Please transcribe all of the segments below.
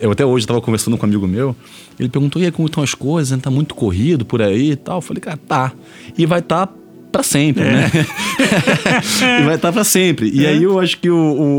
Eu até hoje estava conversando com um amigo meu, ele perguntou, e aí, como estão as coisas? Tá muito corrido por aí e tal. Eu falei, cara, tá. E vai estar tá para sempre, é. né? e vai estar tá para sempre. E é. aí eu acho que o,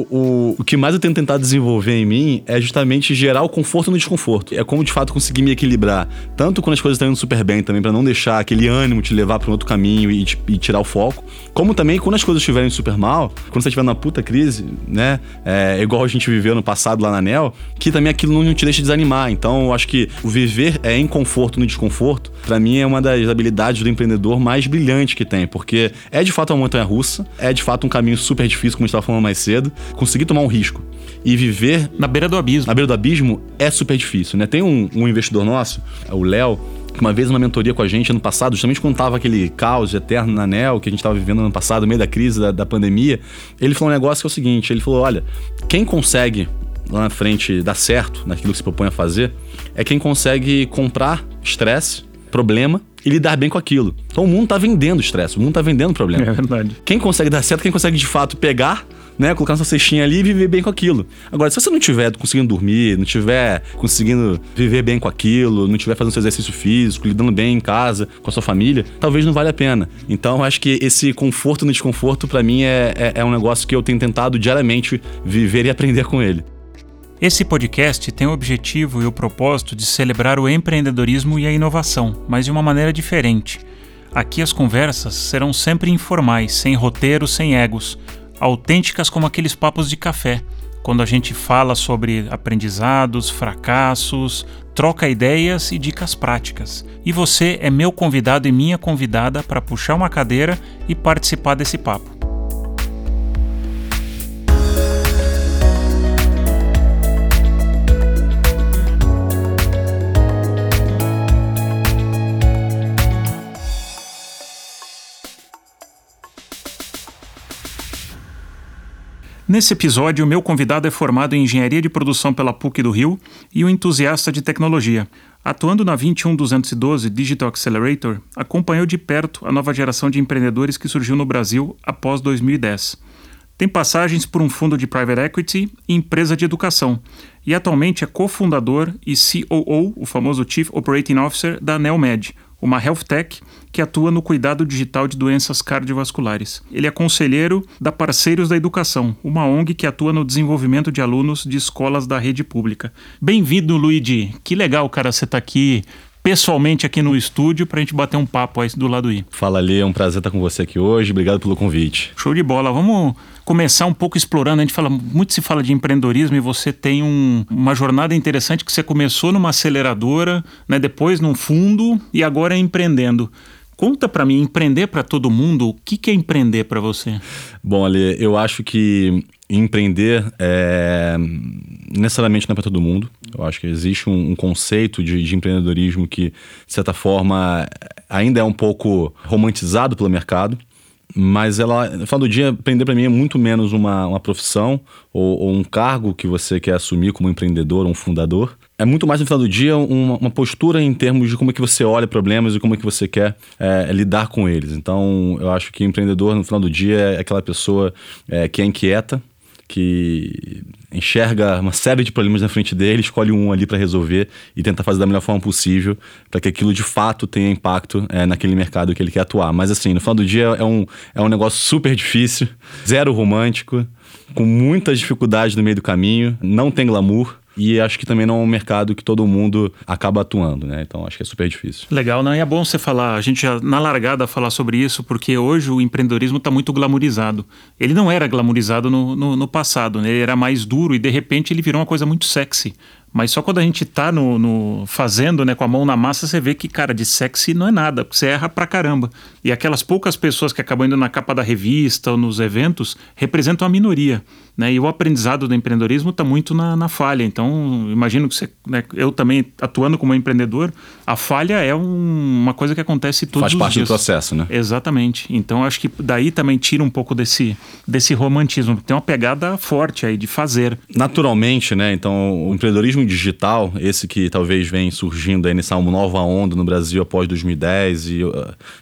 o, o, o que mais eu tenho tentado desenvolver em mim é justamente gerar o conforto no desconforto. É como de fato conseguir me equilibrar, tanto quando as coisas estão indo super bem também, para não deixar aquele ânimo te levar para um outro caminho e, e, tirar o foco, como também quando as coisas estiverem super mal, quando você estiver na puta crise, né? É, igual a gente viveu no passado lá na NEL, que também aquilo não te deixa desanimar. Então eu acho que o viver é em conforto no desconforto, para mim é uma das habilidades do empreendedor mais brilhante que tem porque é de fato uma montanha russa, é de fato um caminho super difícil, como a gente estava falando mais cedo. Conseguir tomar um risco e viver. Na beira do abismo. Na beira do abismo é super difícil, né? Tem um, um investidor nosso, o Léo, que uma vez uma mentoria com a gente ano passado, justamente quando tava aquele caos eterno na ANEL que a gente estava vivendo ano passado, no meio da crise da, da pandemia, ele falou um negócio que é o seguinte: ele falou, olha, quem consegue lá na frente dar certo naquilo que se propõe a fazer é quem consegue comprar estresse, problema e lidar bem com aquilo. Então o mundo tá vendendo estresse, o mundo tá vendendo problema. É verdade. Quem consegue dar certo, quem consegue de fato pegar né, colocar sua cestinha ali e viver bem com aquilo. Agora, se você não estiver conseguindo dormir, não estiver conseguindo viver bem com aquilo, não estiver fazendo seu exercício físico, lidando bem em casa, com a sua família, talvez não valha a pena. Então, acho que esse conforto no desconforto, para mim, é, é, é um negócio que eu tenho tentado diariamente viver e aprender com ele. Esse podcast tem o objetivo e o propósito de celebrar o empreendedorismo e a inovação, mas de uma maneira diferente. Aqui as conversas serão sempre informais, sem roteiro, sem egos, autênticas como aqueles papos de café, quando a gente fala sobre aprendizados, fracassos, troca ideias e dicas práticas. E você é meu convidado e minha convidada para puxar uma cadeira e participar desse papo. Nesse episódio, o meu convidado é formado em Engenharia de Produção pela PUC do Rio e um entusiasta de tecnologia. Atuando na 21212 Digital Accelerator, acompanhou de perto a nova geração de empreendedores que surgiu no Brasil após 2010. Tem passagens por um fundo de private equity e empresa de educação, e atualmente é cofundador e COO, o famoso Chief Operating Officer da Nelmed, uma health tech que atua no cuidado digital de doenças cardiovasculares. Ele é conselheiro da Parceiros da Educação, uma ONG que atua no desenvolvimento de alunos de escolas da rede pública. Bem-vindo, Luigi. Que legal, cara, você está aqui pessoalmente aqui no estúdio para a gente bater um papo aí do lado aí. Fala ali, é um prazer estar com você aqui hoje. Obrigado pelo convite. Show de bola. Vamos começar um pouco explorando. A gente fala muito se fala de empreendedorismo e você tem um, uma jornada interessante que você começou numa aceleradora, né, depois num fundo e agora é empreendendo. Conta para mim, empreender para todo mundo, o que, que é empreender para você? Bom, Ali, eu acho que empreender é, necessariamente não é para todo mundo. Eu acho que existe um, um conceito de, de, empreendedorismo que, de certa forma, ainda é um pouco romantizado pelo mercado. Mas ela, no final do dia, empreender para mim é muito menos uma, uma profissão ou, ou, um cargo que você quer assumir como empreendedor ou um fundador. É muito mais, no final do dia, uma, uma postura em termos de como é que você olha problemas e como é que você quer é, lidar com eles. Então, eu acho que empreendedor, no final do dia, é aquela pessoa é, que é inquieta, que enxerga uma série de problemas na frente dele, escolhe um ali para resolver e tenta fazer da melhor forma possível para que aquilo de fato tenha impacto é, naquele mercado que ele quer atuar. Mas assim, no final do dia é um, é um negócio super difícil, zero romântico, com muitas dificuldades no meio do caminho, não tem glamour. E acho que também não é um mercado que todo mundo acaba atuando, né? Então acho que é super difícil. Legal, não? E é bom você falar, a gente já na largada falar sobre isso, porque hoje o empreendedorismo está muito glamorizado. Ele não era glamorizado no, no, no passado, né? Ele era mais duro e de repente ele virou uma coisa muito sexy. Mas só quando a gente tá no, no, fazendo, né, com a mão na massa, você vê que, cara, de sexy não é nada, porque você erra pra caramba. E aquelas poucas pessoas que acabam indo na capa da revista ou nos eventos representam a minoria. Né? E o aprendizado do empreendedorismo está muito na, na, falha. Então, imagino que você, né, eu também atuando como empreendedor, a falha é um, uma coisa que acontece todos Faz os parte dias. do processo, né? Exatamente. Então, acho que daí também tira um pouco desse, desse romantismo. Tem uma pegada forte aí de fazer. Naturalmente, né? Então, o empreendedorismo digital, esse que talvez vem surgindo aí nessa nova onda no Brasil após 2010 e uh,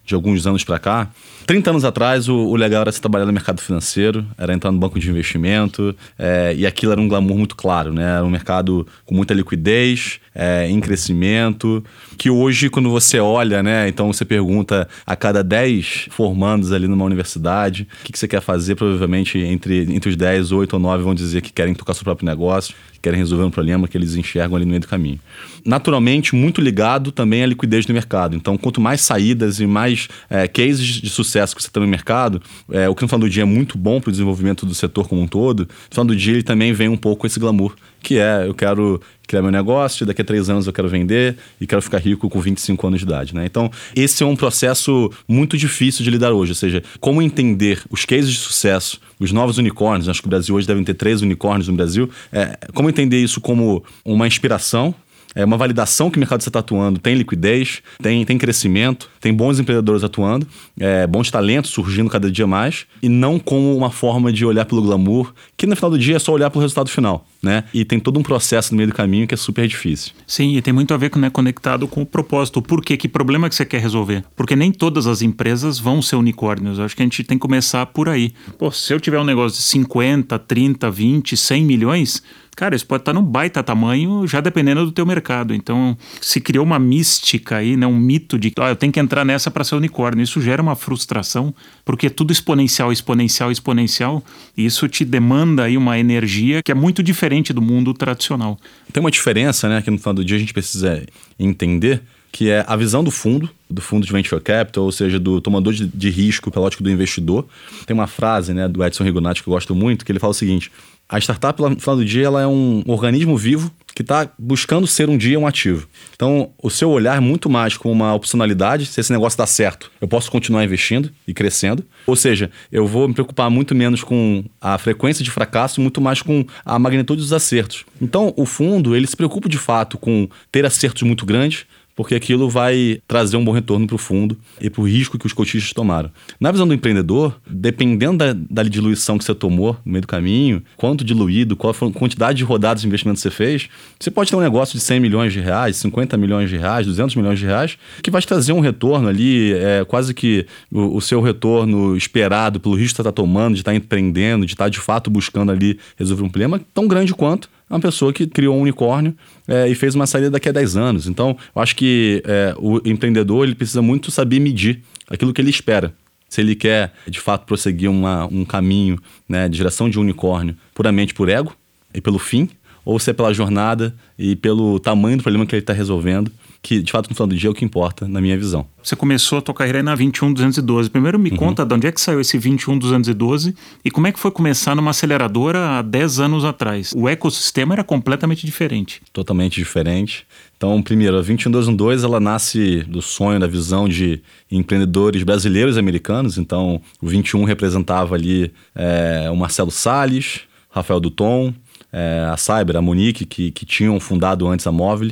de alguns anos para cá, 30 anos atrás, o, o, legal era se trabalhar no mercado financeiro, era entrar no banco de investimento, é, e aquilo era um glamour muito claro, né? Era um mercado com muita liquidez, é, em crescimento, que hoje, quando você olha, né? Então você pergunta a cada 10 formandos ali numa universidade, o que, que você quer fazer? Provavelmente entre, entre os 10, 8 ou 9 vão dizer que querem tocar seu próprio negócio, que querem resolver um problema que eles enxergam ali no meio do caminho. Naturalmente, muito ligado também à liquidez do mercado. Então, quanto mais saídas e mais é, cases de sucesso que você tem no mercado, é, o que no final do dia é muito bom para o desenvolvimento do setor como um todo, no final do dia ele também vem um pouco esse glamour, que é eu quero criar meu negócio, daqui a três anos eu quero vender e quero ficar rico com 25 anos de idade. Né? Então, esse é um processo muito difícil de lidar hoje, ou seja, como entender os cases de sucesso, os novos unicórnios, acho que o Brasil hoje devem ter três unicórnios no Brasil, é, como entender isso como uma inspiração é uma validação que o mercado está atuando tem liquidez, tem, tem crescimento, tem bons empreendedores atuando, é, bons talentos surgindo cada dia mais, e não como uma forma de olhar pelo glamour, que no final do dia é só olhar para o resultado final, né? E tem todo um processo no meio do caminho que é super difícil. Sim, e tem muito a ver com, né, conectado com o propósito, o porquê, que problema que você quer resolver. Porque nem todas as empresas vão ser unicórnios, eu acho que a gente tem que começar por aí. Pô, se eu tiver um negócio de 50, 30, 20, 100 milhões cara, isso pode estar num baita tamanho, já dependendo do teu mercado. Então, se criou uma mística aí, né, um mito de ah, eu tenho que entrar nessa para ser unicórnio. Isso gera uma frustração, porque é tudo exponencial, exponencial, exponencial, e isso te demanda aí uma energia que é muito diferente do mundo tradicional. Tem uma diferença, né, que no final do dia a gente precisa entender, que é a visão do fundo, do fundo de venture capital, ou seja, do tomador de, de risco, pela ótica do investidor. Tem uma frase né, do Edson Rigonati que eu gosto muito, que ele fala o seguinte: a startup, no final do dia, ela é um organismo vivo que está buscando ser um dia um ativo. Então, o seu olhar é muito mais como uma opcionalidade. Se esse negócio dá certo, eu posso continuar investindo e crescendo. Ou seja, eu vou me preocupar muito menos com a frequência de fracasso, muito mais com a magnitude dos acertos. Então, o fundo, ele se preocupa de fato com ter acertos muito grandes, porque aquilo vai trazer um bom retorno para o fundo e para o risco que os cotistas tomaram. Na visão do empreendedor, dependendo da, da, diluição que você tomou no meio do caminho, quanto diluído, qual a quantidade de rodadas de investimento que você fez, você pode ter um negócio de 100 milhões de reais, 50 milhões de reais, 200 milhões de reais, que vai te trazer um retorno ali, é, quase que o, o seu retorno esperado pelo risco que você está tomando, de estar tá empreendendo, de estar tá, de fato buscando ali resolver um problema, tão grande quanto é uma pessoa que criou um unicórnio é, e fez uma saída daqui a 10 anos. Então, eu acho que é, o empreendedor ele precisa muito saber medir aquilo que ele espera. Se ele quer, de fato, prosseguir uma, um caminho né, de geração de unicórnio puramente por ego e pelo fim, ou se é pela jornada e pelo tamanho do problema que ele está resolvendo que de fato no final do dia é o que importa, na minha visão. Você começou a tua carreira aí na 21212. Primeiro me uhum. conta de onde é que saiu esse 21212 e como é que foi começar numa aceleradora há 10 anos atrás. O ecossistema era completamente diferente. Totalmente diferente. Então, primeiro, a 21212 ela nasce do sonho, da visão de empreendedores brasileiros e americanos. Então, o 21 representava ali é, o Marcelo Salles, Rafael Duton, é, a Cyber, a Monique, que, que tinham fundado antes a Móvel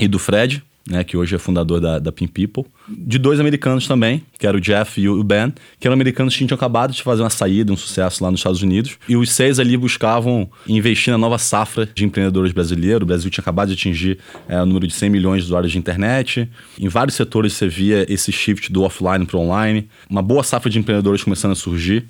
e do Fred, né, que hoje é fundador da, da Pin People, de dois americanos também, que era o Jeff e o Ben, que eram americanos que tinham acabado de fazer uma saída, um sucesso lá nos Estados Unidos, e os seis ali buscavam investir na nova safra de empreendedores brasileiros. O Brasil tinha acabado de atingir é, o número de 100 milhões de usuários de internet. Em vários setores você via esse shift do offline para online, uma boa safra de empreendedores começando a surgir.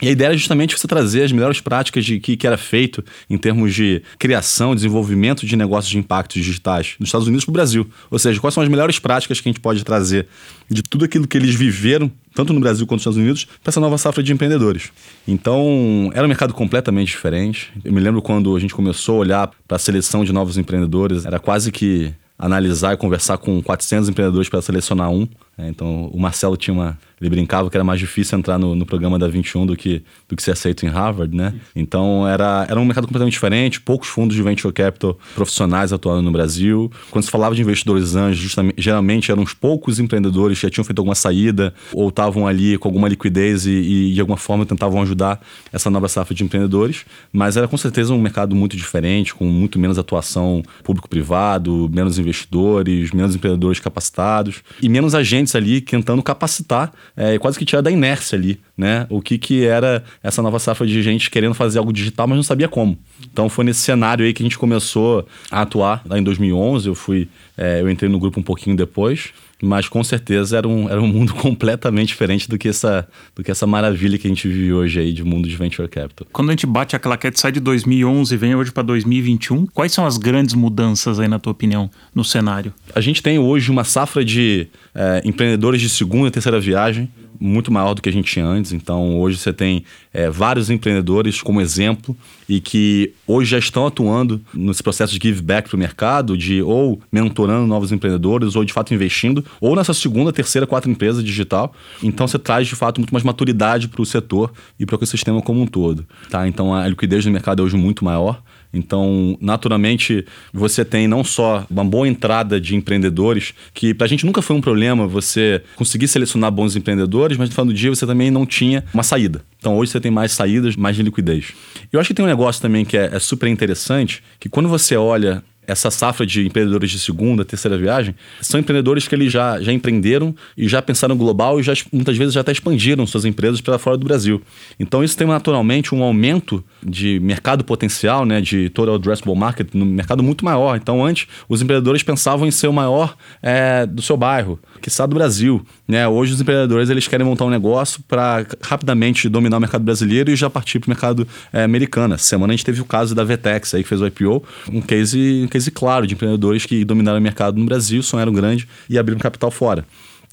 E a ideia era justamente você trazer as melhores práticas de que, que era feito em termos de criação, desenvolvimento de negócios de impactos digitais nos Estados Unidos para o Brasil. Ou seja, quais são as melhores práticas que a gente pode trazer de tudo aquilo que eles viveram, tanto no Brasil quanto nos Estados Unidos, para essa nova safra de empreendedores. Então, era um mercado completamente diferente. Eu me lembro quando a gente começou a olhar para a seleção de novos empreendedores, era quase que analisar e conversar com 400 empreendedores para selecionar um. Né? Então, o Marcelo tinha uma ele brincava que era mais difícil entrar no, no programa da 21 do que, do que ser aceito em Harvard, né? Então era, era um mercado completamente diferente, poucos fundos de venture capital profissionais atuando no Brasil. Quando se falava de investidores anjos, geralmente eram uns poucos empreendedores que já tinham feito alguma saída ou estavam ali com alguma liquidez e, e de alguma forma tentavam ajudar essa nova safra de empreendedores. Mas era com certeza um mercado muito diferente, com muito menos atuação público-privado, menos investidores, menos empreendedores capacitados e menos agentes ali tentando capacitar é, quase que tirar da inércia ali né, o que, que era essa nova safra de gente querendo fazer algo digital, mas não sabia como. Então foi nesse cenário aí que a gente começou a atuar lá em 2011. Eu fui, é, eu entrei no grupo um pouquinho depois mas com certeza era um, era um mundo completamente diferente do que, essa, do que essa maravilha que a gente vive hoje aí de mundo de venture capital. Quando a gente bate a claquete, sai de 2011 e vem hoje para 2021, quais são as grandes mudanças aí, na tua opinião, no cenário? A gente tem hoje uma safra de é, empreendedores de segunda e terceira viagem, muito maior do que a gente tinha antes. Então, hoje você tem é, vários empreendedores como exemplo e que hoje já estão atuando nesse processo de give back para o mercado, de ou mentorando novos empreendedores, ou de fato investindo, ou nessa segunda, terceira, quarta empresa digital. Então, você traz de fato muito mais maturidade para o setor e para o ecossistema como um todo. Tá? Então, a liquidez do mercado é hoje muito maior. Então, naturalmente, você tem não só uma boa entrada de empreendedores, que para a gente nunca foi um problema você conseguir selecionar bons empreendedores, mas no final do dia você também não tinha uma saída. Então, hoje você tem mais saídas, mais de liquidez. Eu acho que tem um negócio também que é, é super interessante, que quando você olha essa safra de empreendedores de segunda, terceira viagem, são empreendedores que eles já, já empreenderam e já pensaram global e já, muitas vezes já até expandiram suas empresas para fora do Brasil. Então isso tem naturalmente um aumento de mercado potencial, né, de total addressable market, no mercado muito maior. Então antes os empreendedores pensavam em ser o maior é, do seu bairro, que está do Brasil. Né? Hoje os empreendedores eles querem montar um negócio para rapidamente dominar o mercado brasileiro e já partir para o mercado é, americano. Semana a gente teve o caso da Vetex aí que fez o IPO, um case, um case claro de empreendedores que dominaram o mercado no Brasil, sonharam grande e abriram capital fora.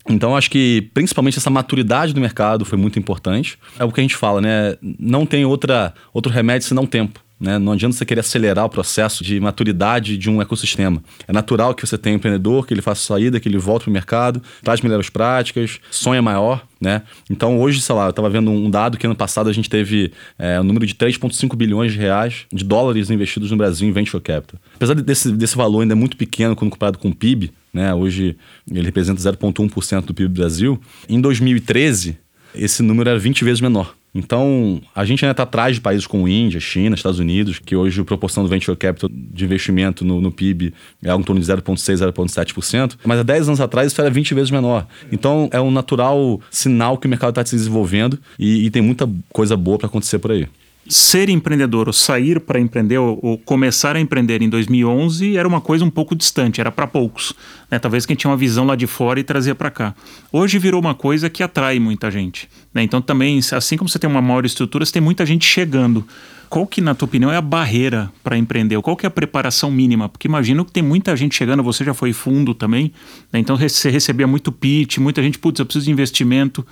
Então, acho que principalmente essa maturidade do mercado foi muito importante. É o que a gente fala, né? Não tem outra, outro remédio senão tempo. Né? Não adianta você querer acelerar o processo de maturidade de um ecossistema. É natural que você tenha um empreendedor, que ele faça saída, que ele volte para o mercado, traz melhores práticas, sonha maior. Né? Então, hoje, sei lá, eu estava vendo um dado que ano passado a gente teve é, um número de 3,5 bilhões de reais de dólares investidos no Brasil em venture capital. Apesar desse, desse valor ainda é muito pequeno quando comparado com o PIB, né? hoje ele representa 0,1% do PIB do Brasil. Em 2013, esse número era 20 vezes menor. Então, a gente ainda está atrás de países como Índia, China, Estados Unidos, que hoje a proporção do venture capital de investimento no, no PIB é em torno de 0,6%, 0,7%. Mas há 10 anos atrás isso era 20 vezes menor. Então, é um natural sinal que o mercado está se desenvolvendo e, e tem muita coisa boa para acontecer por aí ser empreendedor ou sair para empreender ou, ou, começar a empreender em 2011 era uma coisa um pouco distante, era para poucos. Né? Talvez quem tinha uma visão lá de fora e trazia para cá. Hoje virou uma coisa que atrai muita gente. Né? Então também, assim como você tem uma maior estrutura, você tem muita gente chegando. Qual que, na tua opinião, é a barreira para empreender? Qual que é a preparação mínima? Porque imagino que tem muita gente chegando, você já foi fundo também, né? então você recebia muito pitch, muita gente, putz, eu preciso de investimento.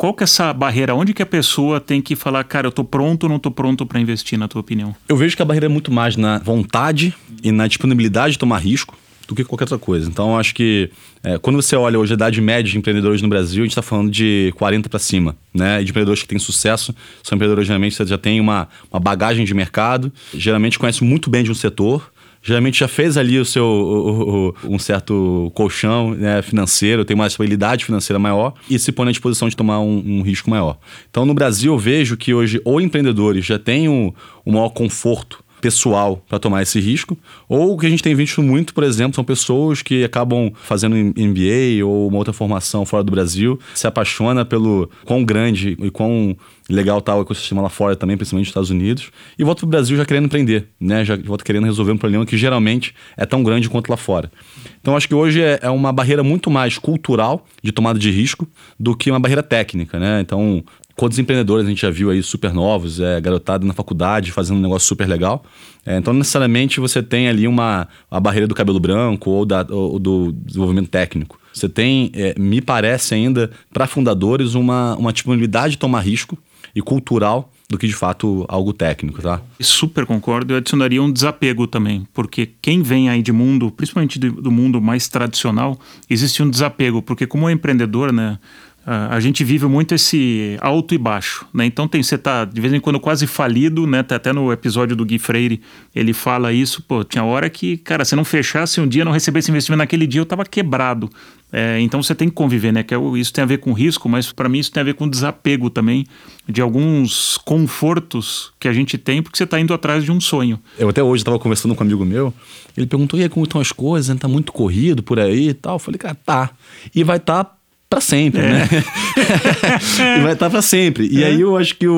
Qual que é essa barreira? Onde que a pessoa tem que falar, cara, eu tô pronto ou não tô pronto para investir, na tua opinião? Eu vejo que a barreira é muito mais na vontade e na disponibilidade de tomar risco do que qualquer outra coisa. Então, acho que é, quando você olha hoje a idade média de empreendedores no Brasil, a gente está falando de 40 para cima, né? E de empreendedores que têm sucesso, são empreendedores geralmente que já têm uma, uma bagagem de mercado, geralmente conhecem muito bem de um setor, geralmente já fez ali o seu o, o, um certo colchão né, financeiro, tem uma estabilidade financeira maior e se põe à disposição de tomar um, um, risco maior. Então, no Brasil, eu vejo que hoje ou empreendedores já têm um, um maior conforto pessoal para tomar esse risco, ou o que a gente tem visto muito, por exemplo, são pessoas que acabam fazendo MBA ou uma outra formação fora do Brasil, se apaixona pelo quão grande e quão legal está o ecossistema lá fora também, principalmente nos Estados Unidos, e volta para o Brasil já querendo empreender, né? Já volta querendo resolver um problema que geralmente é tão grande quanto lá fora. Então acho que hoje é, é uma barreira muito mais cultural de tomada de risco do que uma barreira técnica, né? Então Quantos empreendedores a gente já viu aí super novos, é, garotada na faculdade fazendo um negócio super legal. É, então, necessariamente, você tem ali uma a barreira do cabelo branco ou, da, ou do desenvolvimento técnico. Você tem, é, me parece ainda, para fundadores, uma, uma disponibilidade de tomar risco e cultural do que de fato algo técnico, tá? Super concordo. Eu adicionaria um desapego também, porque quem vem aí de mundo, principalmente do, do mundo mais tradicional, existe um desapego, porque como empreendedor, né? A gente vive muito esse alto e baixo, né? Então tem você tá de vez em quando quase falido, né? Tá até no episódio do Gui Freire, ele fala isso, pô, tinha hora que, cara, se não fechasse um dia, não recebesse investimento naquele dia, eu tava quebrado. É, então você tem que conviver, né? Que é isso tem a ver com risco, mas para mim isso tem a ver com desapego também de alguns confortos que a gente tem porque você está indo atrás de um sonho. Eu até hoje estava conversando com um amigo meu, ele perguntou: e aí, como estão as coisas? Tá muito corrido por aí e tal? Eu falei, cara, tá. E vai estar tá para sempre, é. né? e vai estar para sempre. E é. aí eu acho que o,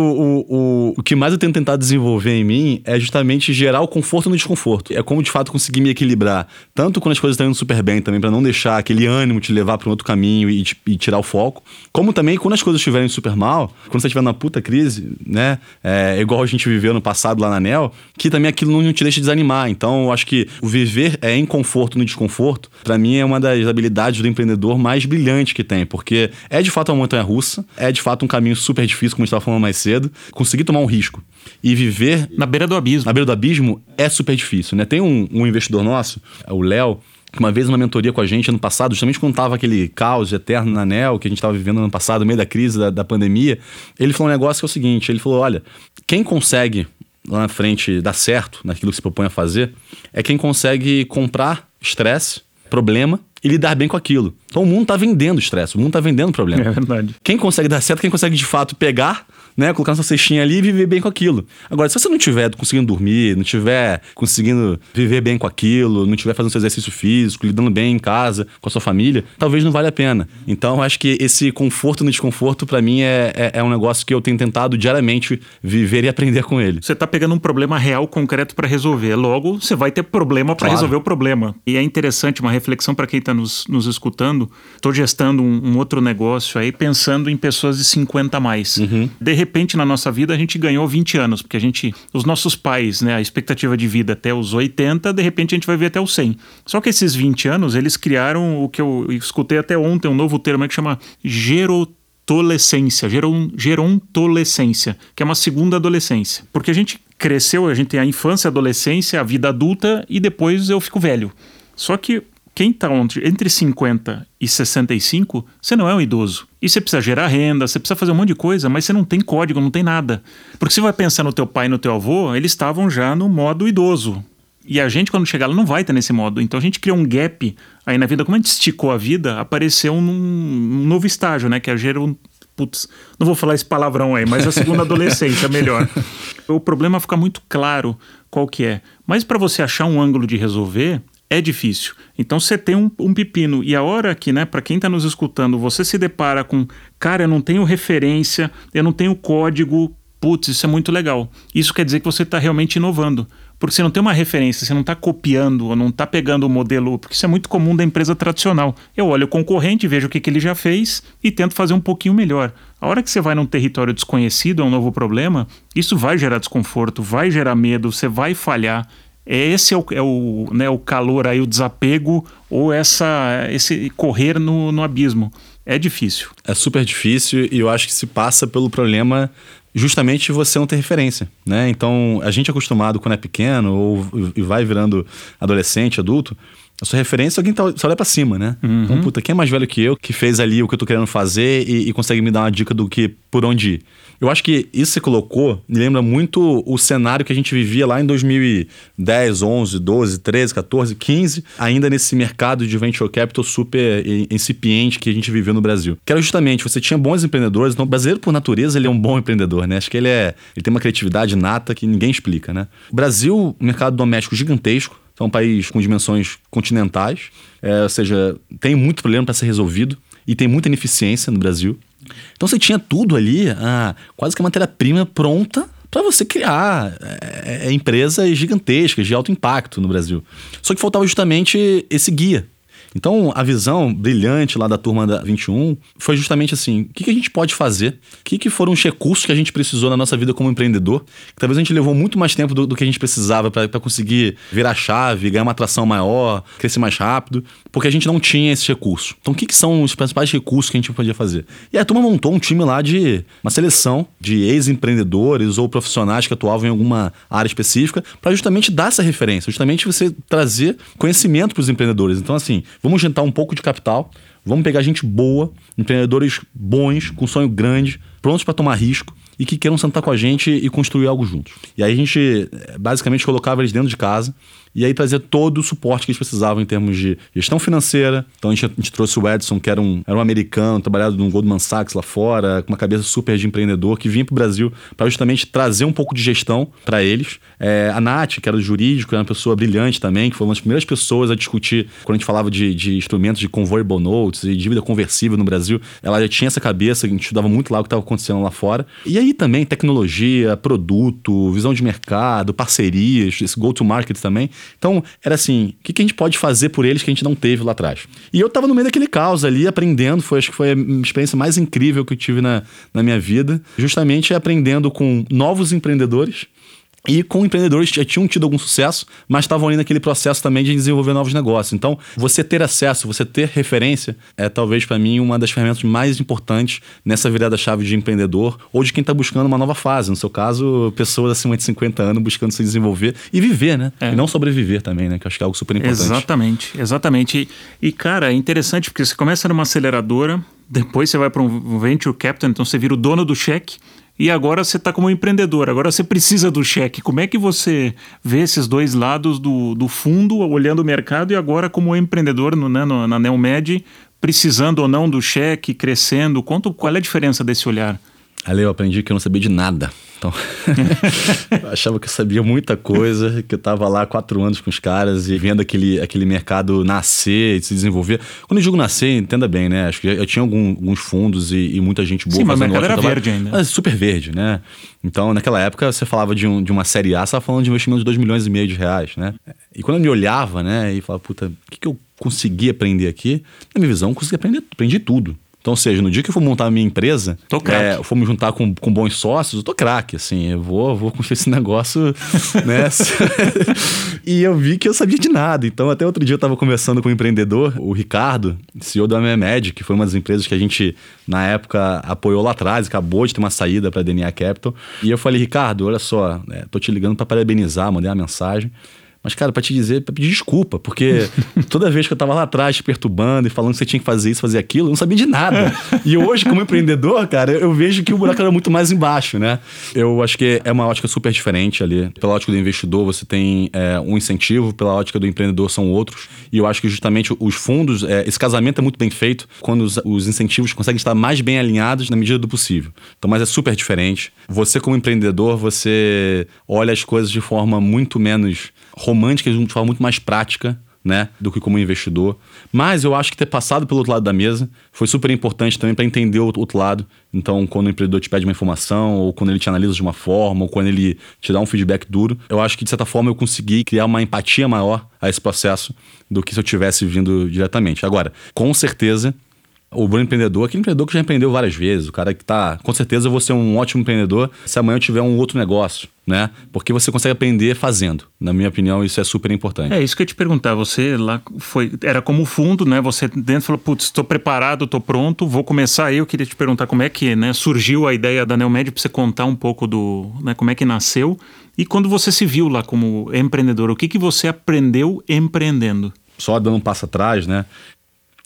o, o, que mais eu tenho tentado desenvolver em mim é justamente gerar o conforto no desconforto. É como de fato conseguir me equilibrar, tanto quando as coisas estão indo super bem também, para não deixar aquele ânimo te levar para um outro caminho e, e, tirar o foco, como também quando as coisas estiverem super mal, quando você estiver na puta crise, né? É, igual a gente viveu no passado lá na NEL, que também aquilo não te deixa desanimar. Então eu acho que o viver é em conforto no desconforto, para mim é uma das habilidades do empreendedor mais brilhantes que tem também, porque é de fato uma montanha russa, é de fato um caminho super difícil, como a gente estava falando mais cedo. Conseguir tomar um risco e viver. Na beira do abismo. Na beira do abismo é super difícil, né? Tem um, um investidor nosso, o Léo, que uma vez uma mentoria com a gente ano passado, justamente quando tava aquele caos eterno na ANEL que a gente estava vivendo ano passado, no meio da crise da, da pandemia, ele falou um negócio que é o seguinte: ele falou, olha, quem consegue lá na frente dar certo naquilo que se propõe a fazer é quem consegue comprar estresse, problema e lidar bem com aquilo. Então o mundo está vendendo estresse, o mundo está vendendo problema. É verdade. Quem consegue dar certo, quem consegue de fato pegar né? Colocar na sua cestinha ali e viver bem com aquilo. Agora, se você não tiver conseguindo dormir, não tiver conseguindo viver bem com aquilo, não tiver fazendo seu exercício físico, lidando bem em casa, com a sua família, talvez não valha a pena. Então, acho que esse conforto no desconforto, para mim, é, é, é, um negócio que eu tenho tentado diariamente viver e aprender com ele. Você tá pegando um problema real, concreto para resolver. Logo, você vai ter problema para claro. resolver o problema. E é interessante, uma reflexão para quem está nos, nos escutando. Estou gestando um, um, outro negócio aí, pensando em pessoas de 50 a mais. Uhum. De repente na nossa vida a gente ganhou 20 anos, porque a gente, os nossos pais, né, a expectativa de vida até os 80, de repente a gente vai ver até os 100. Só que esses 20 anos, eles criaram o que eu escutei até ontem, um novo termo que chama gerotolescência, geron, gerontolescência, que é uma segunda adolescência. Porque a gente cresceu, a gente tem a infância, a adolescência, a vida adulta e depois eu fico velho. Só que quem está entre 50 e 65, você não é um idoso. E você precisa gerar renda, você precisa fazer um monte de coisa, mas você não tem código, não tem nada. Porque você vai pensar no teu pai e no teu avô, eles estavam já no modo idoso. E a gente, quando chegar lá, não vai estar nesse modo. Então a gente criou um gap aí na vida. Como a gente esticou a vida, apareceu um, um novo estágio, né? Que é gerar Putz, não vou falar esse palavrão aí, mas a segunda adolescência, melhor. O problema fica muito claro qual que é. Mas para você achar um ângulo de resolver, é difícil. Então você tem um, um pepino e a hora que, né, para quem está nos escutando, você se depara com, cara, eu não tenho referência, eu não tenho código, putz, isso é muito legal. Isso quer dizer que você está realmente inovando. Porque você não tem uma referência, você não está copiando ou não está pegando o modelo, porque isso é muito comum da empresa tradicional. Eu olho o concorrente, vejo o que, que ele já fez e tento fazer um pouquinho melhor. A hora que você vai num território desconhecido, é um novo problema, isso vai gerar desconforto, vai gerar medo, você vai falhar. Esse é o, é o, né, o calor aí, o desapego ou essa, esse correr no, no abismo. É difícil. É super difícil e eu acho que se passa pelo problema justamente você não ter referência, né? Então, a gente é acostumado quando é pequeno ou e vai virando adolescente, adulto, a sua referência é alguém tá, só olha pra cima, né? Uhum. Então, puta, quem é mais velho que eu, que fez ali o que eu tô querendo fazer e, e, consegue me dar uma dica do que por onde ir? Eu acho que isso que você colocou me lembra muito o cenário que a gente vivia lá em 2010, 11, 12, 13, 14, 15, ainda nesse mercado de venture capital super incipiente que a gente viveu no Brasil. Que era justamente, você tinha bons empreendedores, então o brasileiro por natureza ele é um bom empreendedor, né? Acho que ele é, ele tem uma criatividade nata que ninguém explica, né? O Brasil, mercado doméstico gigantesco, é um país com dimensões continentais, é, ou seja, tem muito problema para ser resolvido e tem muita ineficiência no Brasil. Então você tinha tudo ali, ah, quase que a matéria-prima pronta para você criar é, é, empresas gigantescas de alto impacto no Brasil. Só que faltava justamente esse guia, então, a visão brilhante lá da turma da 21 foi justamente assim: o que, que a gente pode fazer? O que, que foram os recursos que a gente precisou na nossa vida como empreendedor? Que talvez a gente levou muito mais tempo do, do que a gente precisava para conseguir virar a chave, ganhar uma atração maior, crescer mais rápido, porque a gente não tinha esses recursos. Então, o que, que são os principais recursos que a gente podia fazer? E a turma montou um time lá de uma seleção de ex-empreendedores ou profissionais que atuavam em alguma área específica para justamente dar essa referência, justamente você trazer conhecimento para os empreendedores. Então, assim, Vamos juntar um pouco de capital, vamos pegar gente boa, empreendedores bons, com sonho grande, prontos para tomar risco e que queiram sentar com a gente e construir algo juntos. E aí a gente eh, basicamente colocava eles dentro de casa e aí trazer todo o suporte que eles precisavam em termos de gestão financeira. Então a gente, a gente trouxe o Edson, que era um, era um americano, trabalhado no Goldman Sachs lá fora, com uma cabeça super de empreendedor, que vinha para o Brasil para justamente trazer um pouco de gestão para eles. É, a Nath, que era do jurídico, era uma pessoa brilhante também, que foi uma das primeiras pessoas a discutir, quando a gente falava de, de instrumentos de convertible notes e dívida conversível no Brasil, ela já tinha essa cabeça, a gente estudava muito lá o que estava acontecendo lá fora. E aí também tecnologia, produto, visão de mercado, parcerias, esse go-to-market também. Então, era assim, o que, que a gente pode fazer por eles que a gente não teve lá atrás? E eu estava no meio daquele caos ali, aprendendo, foi, acho que foi a experiência mais incrível que eu tive na, na minha vida, justamente aprendendo com novos empreendedores, e com empreendedores que já tinham tido algum sucesso, mas estavam ali naquele processo também de desenvolver novos negócios. Então, você ter acesso, você ter referência, é talvez para mim uma das ferramentas mais importantes nessa virada-chave de empreendedor ou de quem está buscando uma nova fase. No seu caso, pessoas acima de 50 anos buscando se desenvolver e viver, né? É. E não sobreviver também, né? Que eu acho que é algo super importante. Exatamente, exatamente. E, e cara, é interessante porque você começa numa aceleradora, depois você vai para um venture capital, então você vira o dono do cheque e agora você está como empreendedor, agora você precisa do cheque. Como é que você vê esses dois lados do, do fundo, olhando o mercado, e agora como empreendedor no, né, no, na Neomed, precisando ou não do cheque, crescendo? Quanto, qual é a diferença desse olhar? Ali eu aprendi que eu não sabia de nada. Então, achava que eu sabia muita coisa, que eu estava lá quatro anos com os caras e vendo aquele, aquele mercado nascer e se desenvolver. Quando eu digo nascer, entenda bem, né? Acho que eu tinha algum, alguns fundos e, e, muita gente boa Sim, fazendo mas o mercado era verde ainda. Mas super verde, né? Então, naquela época, você falava de, um, de uma série A, você estava falando de investimento de 2 milhões e meio de reais, né? E quando eu me olhava, né, e falava, puta, o que, que eu consegui aprender aqui? Na minha visão, eu consegui aprender, aprendi tudo. Então, ou seja, no dia que eu for montar a minha empresa, tô é, for me juntar com, com bons sócios, eu tô craque, assim, eu vou, vou construir esse negócio, né? e eu vi que eu sabia de nada. Então, até outro dia eu estava conversando com um empreendedor, o Ricardo, CEO da Memed, que foi uma das empresas que a gente, na época, apoiou lá atrás, acabou de ter uma saída para a DNA Capital. E eu falei, Ricardo, olha só, né, tô te ligando para parabenizar, mandei uma mensagem. Mas, cara, para te dizer, pra pedir desculpa, porque toda vez que eu tava lá atrás te perturbando e falando que você tinha que fazer isso, fazer aquilo, eu não sabia de nada. E hoje, como empreendedor, cara, eu vejo que o buraco era muito mais embaixo, né? Eu acho que é uma ótica super diferente ali. Pela ótica do investidor, você tem é, um incentivo, pela ótica do empreendedor, são outros. E eu acho que justamente os fundos, é, esse casamento é muito bem feito quando os, os incentivos conseguem estar mais bem alinhados na medida do possível. Então, mas é super diferente. Você, como empreendedor, você olha as coisas de forma muito menos romântica de uma forma muito mais prática, né, do que como investidor. Mas eu acho que ter passado pelo outro lado da mesa foi super importante também para entender o outro lado. Então, quando o empreendedor te pede uma informação, ou quando ele te analisa de uma forma, ou quando ele te dá um feedback duro, eu acho que de certa forma eu consegui criar uma empatia maior a esse processo do que se eu tivesse vindo diretamente. Agora, com certeza, o bom empreendedor, aquele empreendedor que já empreendeu várias vezes, o cara que tá, com certeza eu vou ser um ótimo empreendedor se amanhã eu tiver um outro negócio, né? Porque você consegue aprender fazendo. Na minha opinião, isso é super importante. É isso que eu ia te perguntar. Você lá foi, era como fundo, né? Você dentro falou, putz, estou preparado, estou pronto, vou começar. Eu queria te perguntar como é que, né, surgiu a ideia da Neomed para você contar um pouco do, né, como é que nasceu e quando você se viu lá como empreendedor, o que que você aprendeu empreendendo? Só dando um passo atrás, né?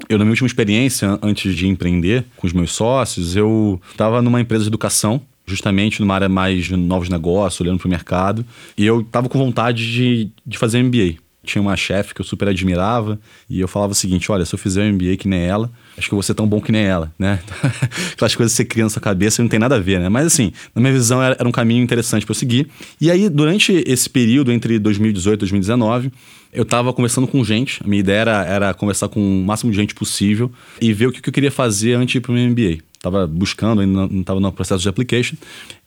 Eu, na minha última experiência, antes de empreender com os meus sócios, eu estava numa empresa de educação, justamente numa área mais de novos negócios, olhando para o mercado, e eu estava com vontade de, de fazer MBA. Tinha uma chefe que eu super admirava, e eu falava o seguinte: olha, se eu fizer um MBA que nem ela, acho que eu vou ser tão bom que nem ela, né? Aquelas coisas que você cria na sua cabeça não tem nada a ver, né? Mas assim, na minha visão era, era um caminho interessante para eu seguir. E aí, durante esse período entre 2018 e 2019, eu estava conversando com gente. A minha ideia era, era, conversar com o máximo de gente possível e ver o que, que eu queria fazer antes de ir para o meu MBA. Estava buscando, ainda não estava no processo de application.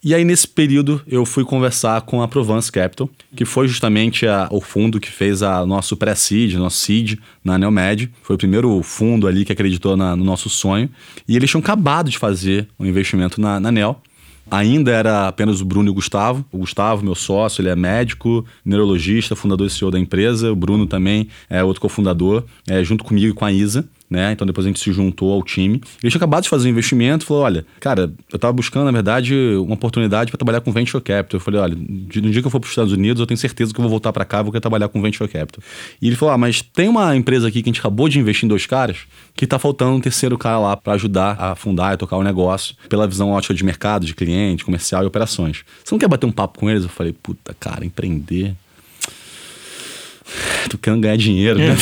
E aí, nesse período, eu fui conversar com a Provence Capital, que foi justamente a, o fundo que fez a nosso pré-seed, nosso seed na Neomed. Foi o primeiro fundo ali que acreditou na, no nosso sonho. E eles tinham acabado de fazer um investimento na, na Nel. Ainda era apenas o Bruno e o Gustavo. O Gustavo, meu sócio, ele é médico, neurologista, fundador e CEO da empresa. O Bruno também é outro cofundador, é, junto comigo e com a Isa né? Então depois a gente se juntou ao time. Ele tinha acabado de fazer um investimento, falou: olha, cara, eu estava buscando, na verdade, uma oportunidade para trabalhar com venture capital. Eu falei: olha, no dia que eu for para os Estados Unidos, eu tenho certeza que eu vou voltar para cá, vou querer trabalhar com venture capital. E ele falou: ah, mas tem uma empresa aqui que a gente acabou de investir em dois caras, que está faltando um terceiro cara lá para ajudar a fundar e tocar o negócio, pela visão ótica de mercado, de cliente, comercial e operações. Você não quer bater um papo com eles? Eu falei: puta, cara, empreender tô querendo ganhar dinheiro, né?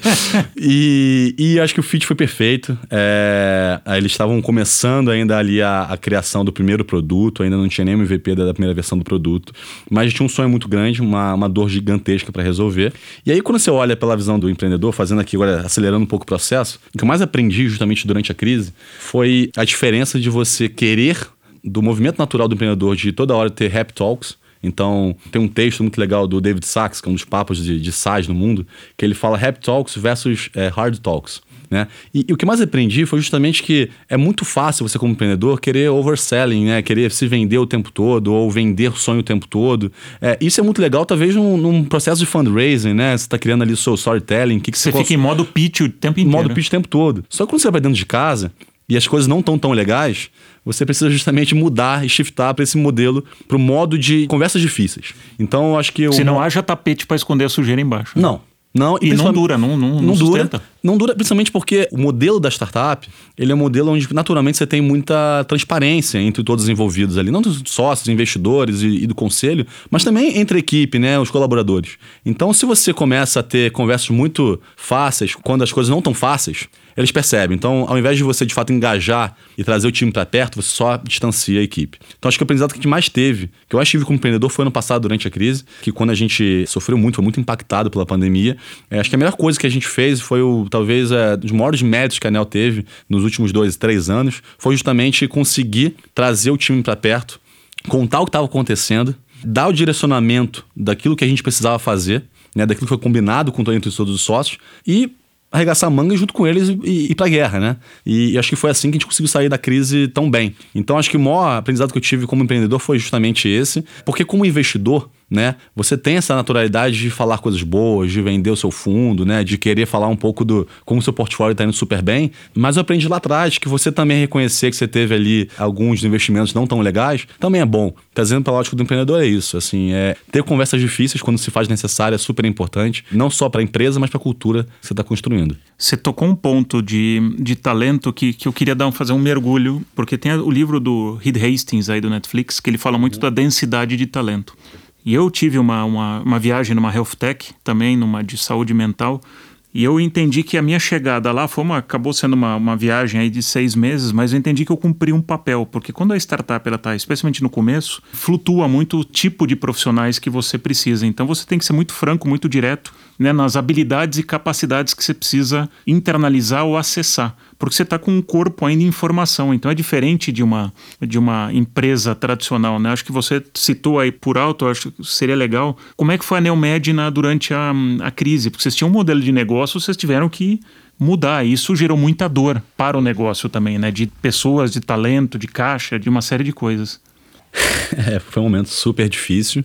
e, e acho que o fit foi perfeito. É, eles estavam começando ainda ali a, a, criação do primeiro produto, ainda não tinha nem MVP da, da primeira versão do produto, mas tinha um sonho muito grande, uma, uma dor gigantesca para resolver. E aí, quando você olha pela visão do empreendedor, fazendo aqui agora, acelerando um pouco o processo, o que eu mais aprendi justamente durante a crise foi a diferença de você querer do movimento natural do empreendedor de toda hora ter rap talks. Então, tem um texto muito legal do David Sachs, que é um dos papos de, de SaaS no mundo, que ele fala rap talks versus é, hard talks. Né? E, e, o que mais aprendi foi justamente que é muito fácil você, como empreendedor, querer overselling, né? querer se vender o tempo todo ou vender sonho o tempo todo. É, isso é muito legal, talvez, num, num, processo de fundraising, né? Você está criando ali o seu storytelling. Que que você, você fica em modo pitch o tempo inteiro. Modo pitch o tempo todo. Só que quando você vai dentro de casa, e as coisas não estão tão legais, você precisa justamente mudar e shiftar para esse modelo, para o modo de conversas difíceis. Então, eu acho que. Se não haja tapete para esconder a sujeira embaixo. Né? Não. Não, e, e não dura, não, não, não, não dura. Não dura, principalmente porque o modelo da startup, ele é um modelo onde naturalmente você tem muita transparência entre todos os envolvidos ali, não dos sócios, investidores e, e, do conselho, mas também entre a equipe, né, os colaboradores. Então, se você começa a ter conversas muito fáceis, quando as coisas não estão fáceis, eles percebem. Então, ao invés de você de fato engajar e trazer o time para perto, você só distancia a equipe. Então, acho que o aprendizado que a gente mais teve, que eu mais tive como empreendedor, foi ano passado, durante a crise, que quando a gente sofreu muito, foi muito impactado pela pandemia. É, acho que a melhor coisa que a gente fez foi o, talvez, é, dos maiores méritos que a Anel teve nos últimos dois, três anos, foi justamente conseguir trazer o time para perto, contar o que estava acontecendo, dar o direcionamento daquilo que a gente precisava fazer, né, daquilo que foi combinado com entre todos os sócios e arregaçar a manga junto com eles e, e ir pra guerra, né? E, e, acho que foi assim que a gente conseguiu sair da crise tão bem. Então acho que o maior aprendizado que eu tive como empreendedor foi justamente esse, porque como investidor, né? Você tem essa naturalidade de falar coisas boas, de vender o seu fundo, né? De querer falar um pouco do como o seu portfólio está indo super bem. Mas eu aprendi lá atrás que você também reconhecer que você teve ali alguns investimentos não tão legais, também é bom. Trazendo para a lógica do empreendedor é isso, assim, é ter conversas difíceis quando se faz necessário é super importante, não só para a empresa, mas para a cultura que você está construindo. Você tocou um ponto de, de talento que, que eu queria dar, fazer um mergulho, porque tem o livro do Reed Hastings aí do Netflix, que ele fala muito da densidade de talento. E eu tive uma, uma, uma viagem numa health tech, também numa de saúde mental, e eu entendi que a minha chegada lá foi uma, acabou sendo uma, uma viagem aí de seis meses, mas eu entendi que eu cumpri um papel, porque quando a startup ela está, especialmente no começo, flutua muito o tipo de profissionais que você precisa. Então você tem que ser muito franco, muito direto né, nas habilidades e capacidades que você precisa internalizar ou acessar porque você está com um corpo ainda em formação. Então é diferente de uma, de uma empresa tradicional. Né? Acho que você citou aí por alto, acho que seria legal. Como é que foi a Neomed na, durante a, a crise? Porque vocês tinham um modelo de negócio, vocês tiveram que mudar. Isso gerou muita dor para o negócio também, né? De pessoas, de talento, de caixa, de uma série de coisas. É, foi um momento super difícil.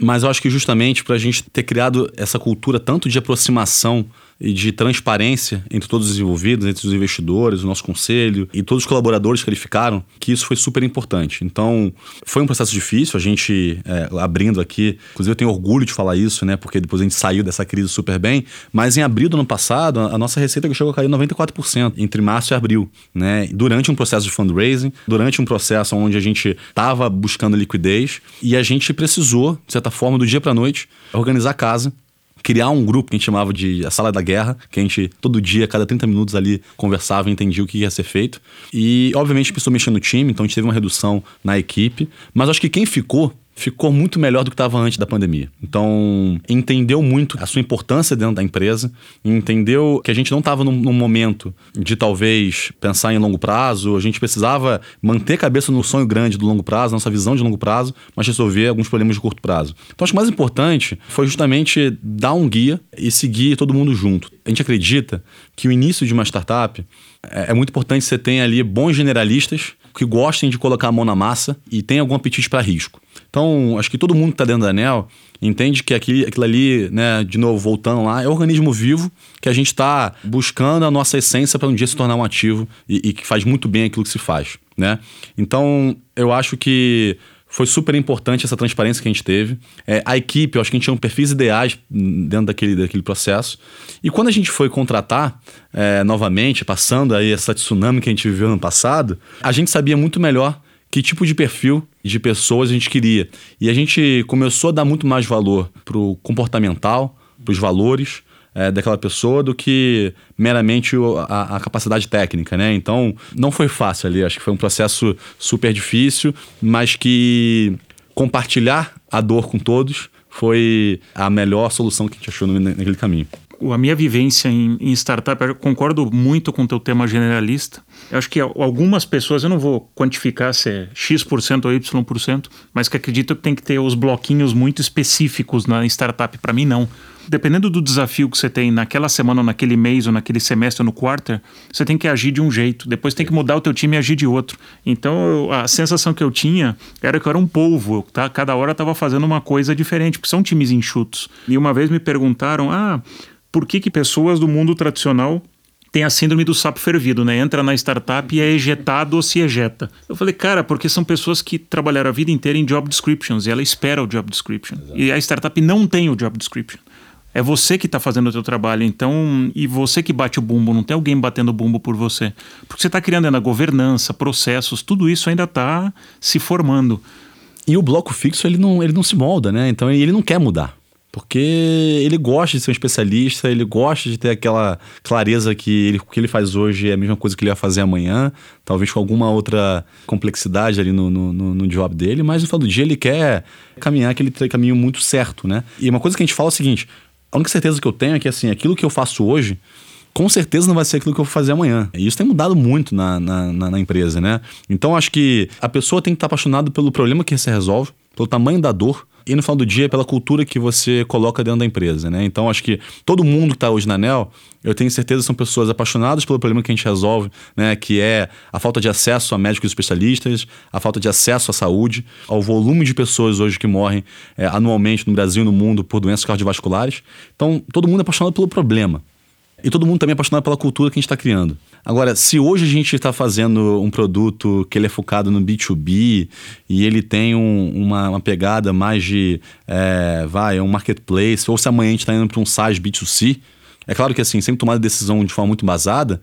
Mas eu acho que justamente para a gente ter criado essa cultura tanto de aproximação e de transparência entre todos os envolvidos, entre os investidores, o nosso conselho e todos os colaboradores que ficaram, que isso foi super importante. Então, foi um processo difícil, a gente é, abrindo aqui, inclusive eu tenho orgulho de falar isso, né, porque depois a gente saiu dessa crise super bem, mas em abril do ano passado, a nossa receita chegou a cair 94% entre março e abril, né, durante um processo de fundraising, durante um processo onde a gente estava buscando liquidez e a gente precisou, de certa forma, do dia para noite, organizar a casa criar um grupo que a gente chamava de a sala da guerra, que a gente todo dia, cada 30 minutos ali conversava e entendia o que ia ser feito. E obviamente precisou mexer no time, então a gente teve uma redução na equipe, mas acho que quem ficou ficou muito melhor do que estava antes da pandemia. Então, entendeu muito a sua importância dentro da empresa, entendeu que a gente não estava num, num, momento de talvez pensar em longo prazo, a gente precisava manter a cabeça no sonho grande do longo prazo, nossa visão de longo prazo, mas resolver alguns problemas de curto prazo. Então, acho que o mais importante foi justamente dar um guia e seguir todo mundo junto. A gente acredita que o início de uma startup é, é muito importante que você tenha ali bons generalistas que gostem de colocar a mão na massa e tenham algum apetite para risco. Então, acho que todo mundo que está dentro da ANEL entende que aquilo, aquilo ali, né, de novo, voltando lá, é organismo vivo que a gente está buscando a nossa essência para um dia se tornar um ativo e, e que faz muito bem aquilo que se faz. Né? Então, eu acho que foi super importante essa transparência que a gente teve. É, a equipe, eu acho que a gente tinha perfis ideais dentro daquele, daquele processo. E quando a gente foi contratar é, novamente, passando aí essa tsunami que a gente viveu no passado, a gente sabia muito melhor que tipo de perfil de pessoas a gente queria. E a gente começou a dar muito mais valor pro comportamental, para os valores é, daquela pessoa do que meramente a, a, capacidade técnica, né? Então, não foi fácil ali. Acho que foi um processo super difícil, mas que compartilhar a dor com todos foi a melhor solução que a gente achou naquele caminho a minha vivência em, em, startup, eu concordo muito com o teu tema generalista. Eu acho que algumas pessoas, eu não vou quantificar se é X% ou Y%, mas que acredito que tem que ter os bloquinhos muito específicos na startup. Para mim, não. Dependendo do desafio que você tem naquela semana, ou naquele mês, ou naquele semestre, ou no quarter, você tem que agir de um jeito. Depois tem que mudar o teu time e agir de outro. Então, eu, a sensação que eu tinha era que eu era um polvo. Tá? Cada hora estava fazendo uma coisa diferente, porque são times enxutos. E uma vez me perguntaram, ah por que, que pessoas do mundo tradicional têm a síndrome do sapo fervido, né? Entra na startup e é ejetado ou se ejeta. Eu falei, cara, porque são pessoas que trabalharam a vida inteira em job descriptions e ela espera o job description. Exato. E a startup não tem o job description. É você que está fazendo o seu trabalho, então, e você que bate o bumbo, não tem alguém batendo o bumbo por você. Porque você está criando ainda governança, processos, tudo isso ainda está se formando. E o bloco fixo, ele não, ele não se molda, né? Então ele não quer mudar. Porque ele gosta de ser um especialista, ele gosta de ter aquela clareza que ele, o que ele faz hoje é a mesma coisa que ele ia fazer amanhã, talvez com alguma outra complexidade ali no, no, no job dele, mas no final do dia ele quer caminhar aquele caminho muito certo, né? E uma coisa que a gente fala é o seguinte: a única certeza que eu tenho é que assim, aquilo que eu faço hoje com certeza não vai ser aquilo que eu vou fazer amanhã. E isso tem mudado muito na, na, na, na empresa, né? Então acho que a pessoa tem que estar apaixonada pelo problema que você resolve, pelo tamanho da dor, e no final do dia pela cultura que você coloca dentro da empresa, né? Então acho que todo mundo que está hoje na ANEL, eu tenho certeza são pessoas apaixonadas pelo problema que a gente resolve, né? Que é a falta de acesso a médicos especialistas, a falta de acesso à saúde, ao volume de pessoas hoje que morrem é, anualmente no Brasil e no mundo por doenças cardiovasculares. Então todo mundo é apaixonado pelo problema. E todo mundo também é apaixonado pela cultura que a gente está criando. Agora, se hoje a gente está fazendo um produto que ele é focado no B2B e ele tem um, uma, uma, pegada mais de, é, vai, um marketplace, ou se amanhã a gente está indo para um SaaS B2C, é claro que assim, sempre tomar decisão de forma muito embasada,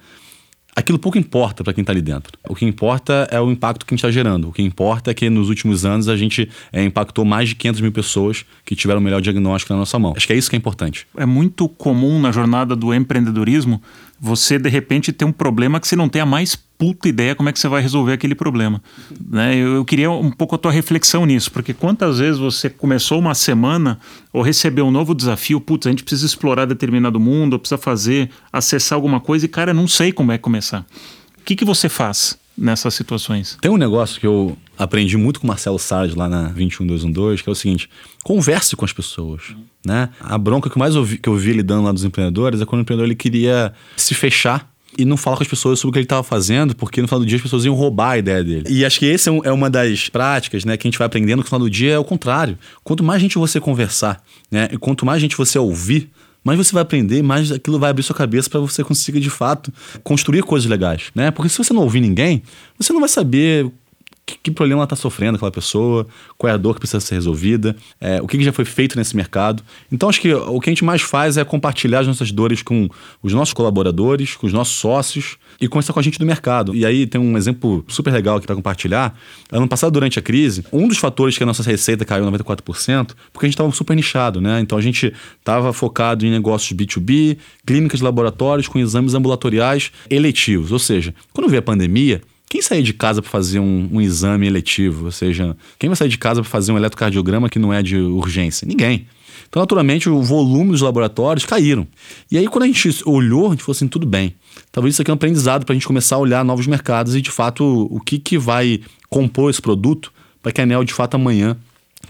aquilo pouco importa para quem está ali dentro. O que importa é o impacto que a gente está gerando. O que importa é que nos últimos anos a gente é, impactou mais de 500 mil pessoas que tiveram o melhor diagnóstico na nossa mão. Acho que é isso que é importante. É muito comum na jornada do empreendedorismo você de repente ter um problema que você não tem a mais puta ideia como é que você vai resolver aquele problema. Né? Eu, eu, queria um pouco a tua reflexão nisso, porque quantas vezes você começou uma semana ou recebeu um novo desafio, putz, a gente precisa explorar determinado mundo, precisa fazer, acessar alguma coisa e, cara, não sei como é começar. O que, que você faz? Nessas situações. Tem um negócio que eu aprendi muito com o Marcelo Salles lá na 21212, que é o seguinte: converse com as pessoas. Né? A bronca que mais ouvi, que eu vi ele dando lá dos empreendedores é quando o empreendedor ele queria se fechar e não falar com as pessoas sobre o que ele estava fazendo, porque no final do dia as pessoas iam roubar a ideia dele. E acho que esse é, é, uma das práticas né, que a gente vai aprendendo no final do dia é o contrário. Quanto mais gente você conversar, né, e quanto mais gente você ouvir, mais você vai aprender, mais aquilo vai abrir sua cabeça para você conseguir de fato construir coisas legais, né? Porque se você não ouvir ninguém, você não vai saber que, que problema está sofrendo aquela pessoa, qual é a dor que precisa ser resolvida, é, o que, que, já foi feito nesse mercado. Então, acho que o que a gente mais faz é compartilhar as nossas dores com os nossos colaboradores, com os nossos sócios e conversar com a gente do mercado. E aí tem um exemplo super legal aqui para compartilhar. Ano passado, durante a crise, um dos fatores que a nossa receita caiu 94%, porque a gente estava super nichado, né? Então a gente estava focado em negócios B2B, clínicas, laboratórios com exames ambulatoriais eletivos. Ou seja, quando veio a pandemia, quem sair de casa para fazer um, um, exame eletivo? Ou seja, quem vai sair de casa para fazer um eletrocardiograma que não é de urgência? Ninguém. Então, naturalmente, o volume dos laboratórios caíram. E aí, quando a gente olhou, a gente falou assim: tudo bem. Talvez isso aqui é um aprendizado para a gente começar a olhar novos mercados e, de fato, o que, que vai compor esse produto para que a Enel, de fato, amanhã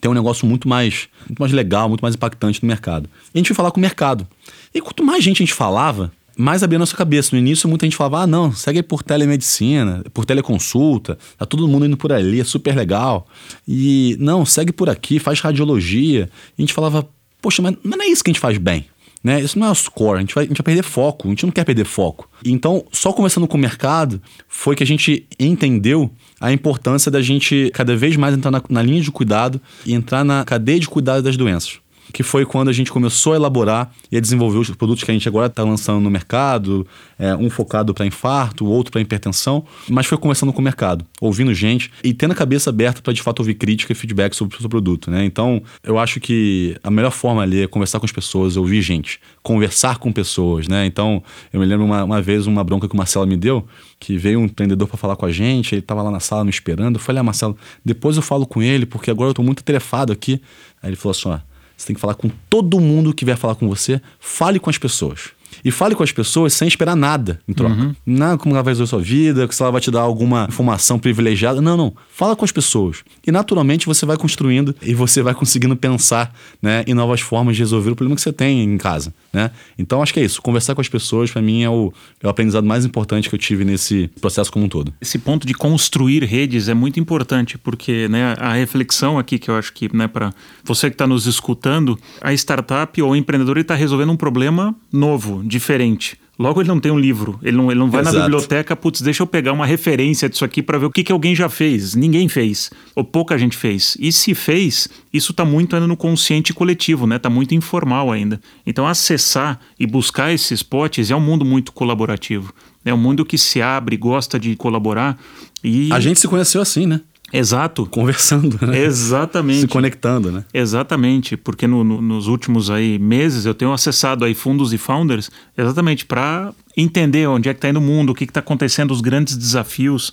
tenha um negócio muito mais, muito mais legal, muito mais impactante no mercado. E a gente foi falar com o mercado. E quanto mais gente a gente falava, mais abrir a nossa cabeça. No início, muita gente falava: ah, não, segue por telemedicina, por teleconsulta, tá todo mundo indo por ali, é super legal. E não, segue por aqui, faz radiologia. E a gente falava: poxa, mas, mas não é isso que a gente faz bem. Né? Isso não é o score, a gente, vai, a gente vai perder foco, a gente não quer perder foco. Então, só conversando com o mercado, foi que a gente entendeu a importância da gente cada vez mais entrar na, na linha de cuidado e entrar na cadeia de cuidado das doenças. Que foi quando a gente começou a elaborar e a desenvolver os produtos que a gente agora está lançando no mercado, é, um focado para infarto, outro para hipertensão, mas foi conversando com o mercado, ouvindo gente e tendo a cabeça aberta para de fato ouvir crítica e feedback sobre o seu produto, né? Então, eu acho que a melhor forma ali é conversar com as pessoas, ouvir gente, conversar com pessoas, né? Então, eu me lembro uma, uma vez uma bronca que o Marcelo me deu, que veio um empreendedor para falar com a gente, ele estava lá na sala me esperando, eu falei, ah, Marcelo, depois eu falo com ele, porque agora eu estou muito telefado aqui. Aí ele falou assim, ó, você tem que falar com todo mundo que vier falar com você, fale com as pessoas. E fale com as pessoas sem esperar nada em troca. Uhum. Não como ela vai resolver a sua vida, se ela vai te dar alguma informação privilegiada. Não, não. Fala com as pessoas. E naturalmente você vai construindo e você vai conseguindo pensar né, em novas formas de resolver o problema que você tem em casa. Né? Então acho que é isso. Conversar com as pessoas, para mim, é o, é o aprendizado mais importante que eu tive nesse processo como um todo. Esse ponto de construir redes é muito importante, porque né, a reflexão aqui que eu acho que, né, para você que está nos escutando, a startup ou o empreendedor está resolvendo um problema novo, diferente. Logo, ele não tem um livro, ele não, ele não vai Exato. na biblioteca, putz, deixa eu pegar uma referência disso aqui para ver o que, que alguém já fez. Ninguém fez, ou pouca gente fez. E se fez, isso está muito ainda no consciente coletivo, né? Está muito informal ainda. Então, acessar e buscar esses potes é um mundo muito colaborativo. É um mundo que se abre, gosta de colaborar. E... A gente se conheceu assim, né? Exato. Conversando, né? Exatamente. Se conectando, né? Exatamente, porque no, no, nos últimos aí meses eu tenho acessado aí fundos e founders exatamente para entender onde é que está indo o mundo, o que está acontecendo, os grandes desafios.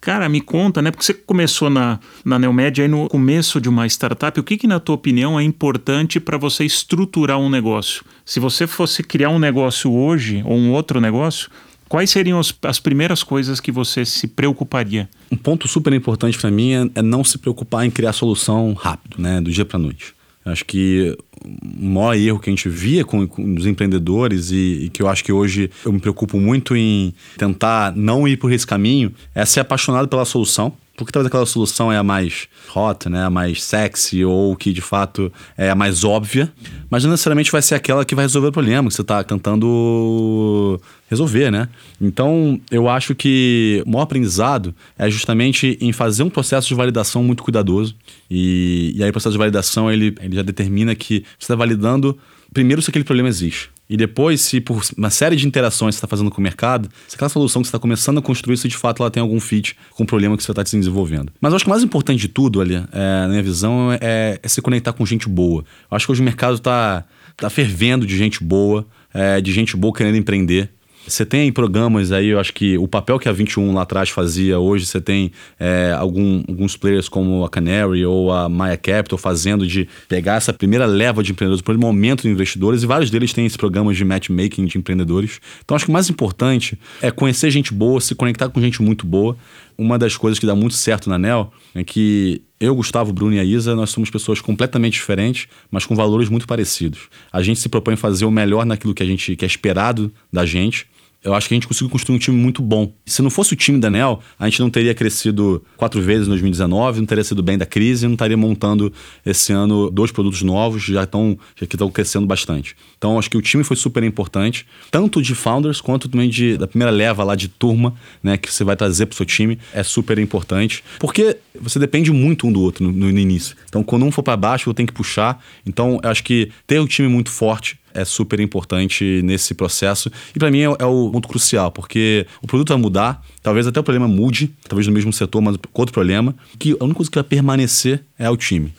Cara, me conta, né? Porque você começou na, na Neomed aí no começo de uma startup. O que, que na tua opinião, é importante para você estruturar um negócio? Se você fosse criar um negócio hoje ou um outro negócio, Quais seriam as, as primeiras coisas que você se preocuparia? Um ponto super importante para mim é, é, não se preocupar em criar solução rápido, né, do dia para noite. Acho que o maior erro que a gente via com, com os empreendedores e, e, que eu acho que hoje eu me preocupo muito em tentar não ir por esse caminho é ser apaixonado pela solução porque talvez aquela solução é a mais hot, né? a mais sexy ou que de fato é a mais óbvia, mas não necessariamente vai ser aquela que vai resolver o problema que você está tentando resolver, né? Então, eu acho que o maior aprendizado é justamente em fazer um processo de validação muito cuidadoso. E, e aí o processo de validação, ele, ele já determina que você está validando primeiro se aquele problema existe. E depois, se por uma série de interações que você está fazendo com o mercado, se aquela solução que você está começando a construir, se de fato ela tem algum fit com o problema que você está desenvolvendo. Mas eu acho que o mais importante de tudo, ali, é, na minha visão, é, é, se conectar com gente boa. Eu acho que hoje o mercado está tá fervendo de gente boa, é, de gente boa querendo empreender. Você tem programas aí, eu acho que o papel que a 21 lá atrás fazia, hoje você tem é, algum, alguns players como a Canary ou a Maya Capital fazendo de pegar essa primeira leva de empreendedores, o primeiro momento de investidores, e vários deles têm esse programa de matchmaking de empreendedores. Então acho que o mais importante é conhecer gente boa, se conectar com gente muito boa. Uma das coisas que dá muito certo na NEL é que eu, Gustavo, Bruno e a Isa, nós somos pessoas completamente diferentes, mas com valores muito parecidos. A gente se propõe fazer o melhor naquilo que a gente que é esperado da gente eu acho que a gente conseguiu construir um time muito bom. Se não fosse o time da NEL, a gente não teria crescido quatro vezes em 2019, não teria sido bem da crise, não estaria montando esse ano dois produtos novos, já estão já que estão crescendo bastante. Então, acho que o time foi super importante, tanto de founders quanto também de, da primeira leva lá de turma, né, que você vai trazer para o seu time, é super importante, porque você depende muito um do outro no, no início. Então, quando um for para baixo, eu tenho que puxar. Então, acho que ter um time muito forte é super importante nesse processo. E para mim é, é, o ponto crucial, porque o produto vai mudar, talvez até o problema mude, talvez no mesmo setor, mas com outro problema, que a única coisa que vai permanecer é o time.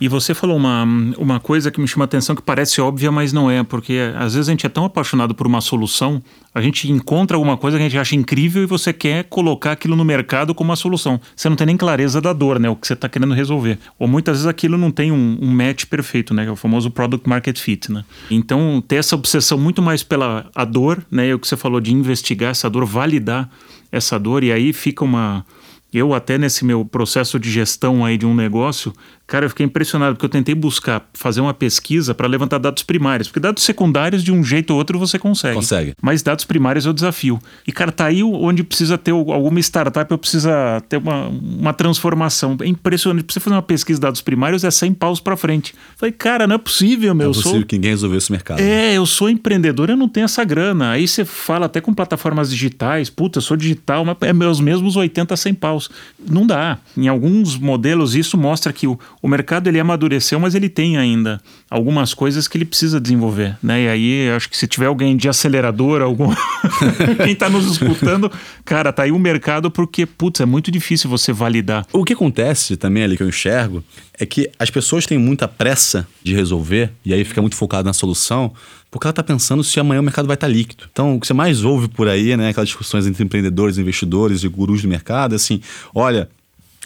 E você falou uma, uma coisa que me chama a atenção que parece óbvia, mas não é, porque às vezes a gente é tão apaixonado por uma solução, a gente encontra alguma coisa que a gente acha incrível e você quer colocar aquilo no mercado como uma solução. Você não tem nem clareza da dor, né? O que você está querendo resolver. Ou muitas vezes aquilo não tem um, um match perfeito, né? É o famoso product market fit, né? Então, ter essa obsessão muito mais pela a dor, né? E o que você falou de investigar essa dor, validar essa dor, e aí fica uma eu até nesse meu processo de gestão aí de um negócio, cara, eu fiquei impressionado porque eu tentei buscar fazer uma pesquisa para levantar dados primários, porque dados secundários de um jeito ou outro você consegue. Consegue. Mas dados primários é o desafio. E cara, tá aí onde precisa ter alguma startup, eu precisa ter uma, uma transformação. É impressionante. Pra você fazer uma pesquisa de dados primários é 100 paus para frente. Falei, cara, não é possível, meu. Não é possível sou... que ninguém resolveu esse mercado. É, eu sou empreendedor, eu não tenho essa grana. Aí você fala até com plataformas digitais, puta, eu sou digital, mas é meus mesmos 80, 100 paus. Não dá. Em alguns modelos, isso mostra que o, o mercado ele amadureceu, mas ele tem ainda algumas coisas que ele precisa desenvolver, né? E aí acho que se tiver alguém de acelerador, algum quem está nos escutando, cara, tá aí o mercado porque putz, é muito difícil você validar. O que acontece também ali que eu enxergo é que as pessoas têm muita pressa de resolver e aí fica muito focado na solução, porque ela está pensando se amanhã o mercado vai estar tá líquido. Então, o que você mais ouve por aí, né, aquelas discussões entre empreendedores, investidores e gurus do mercado, é assim, olha,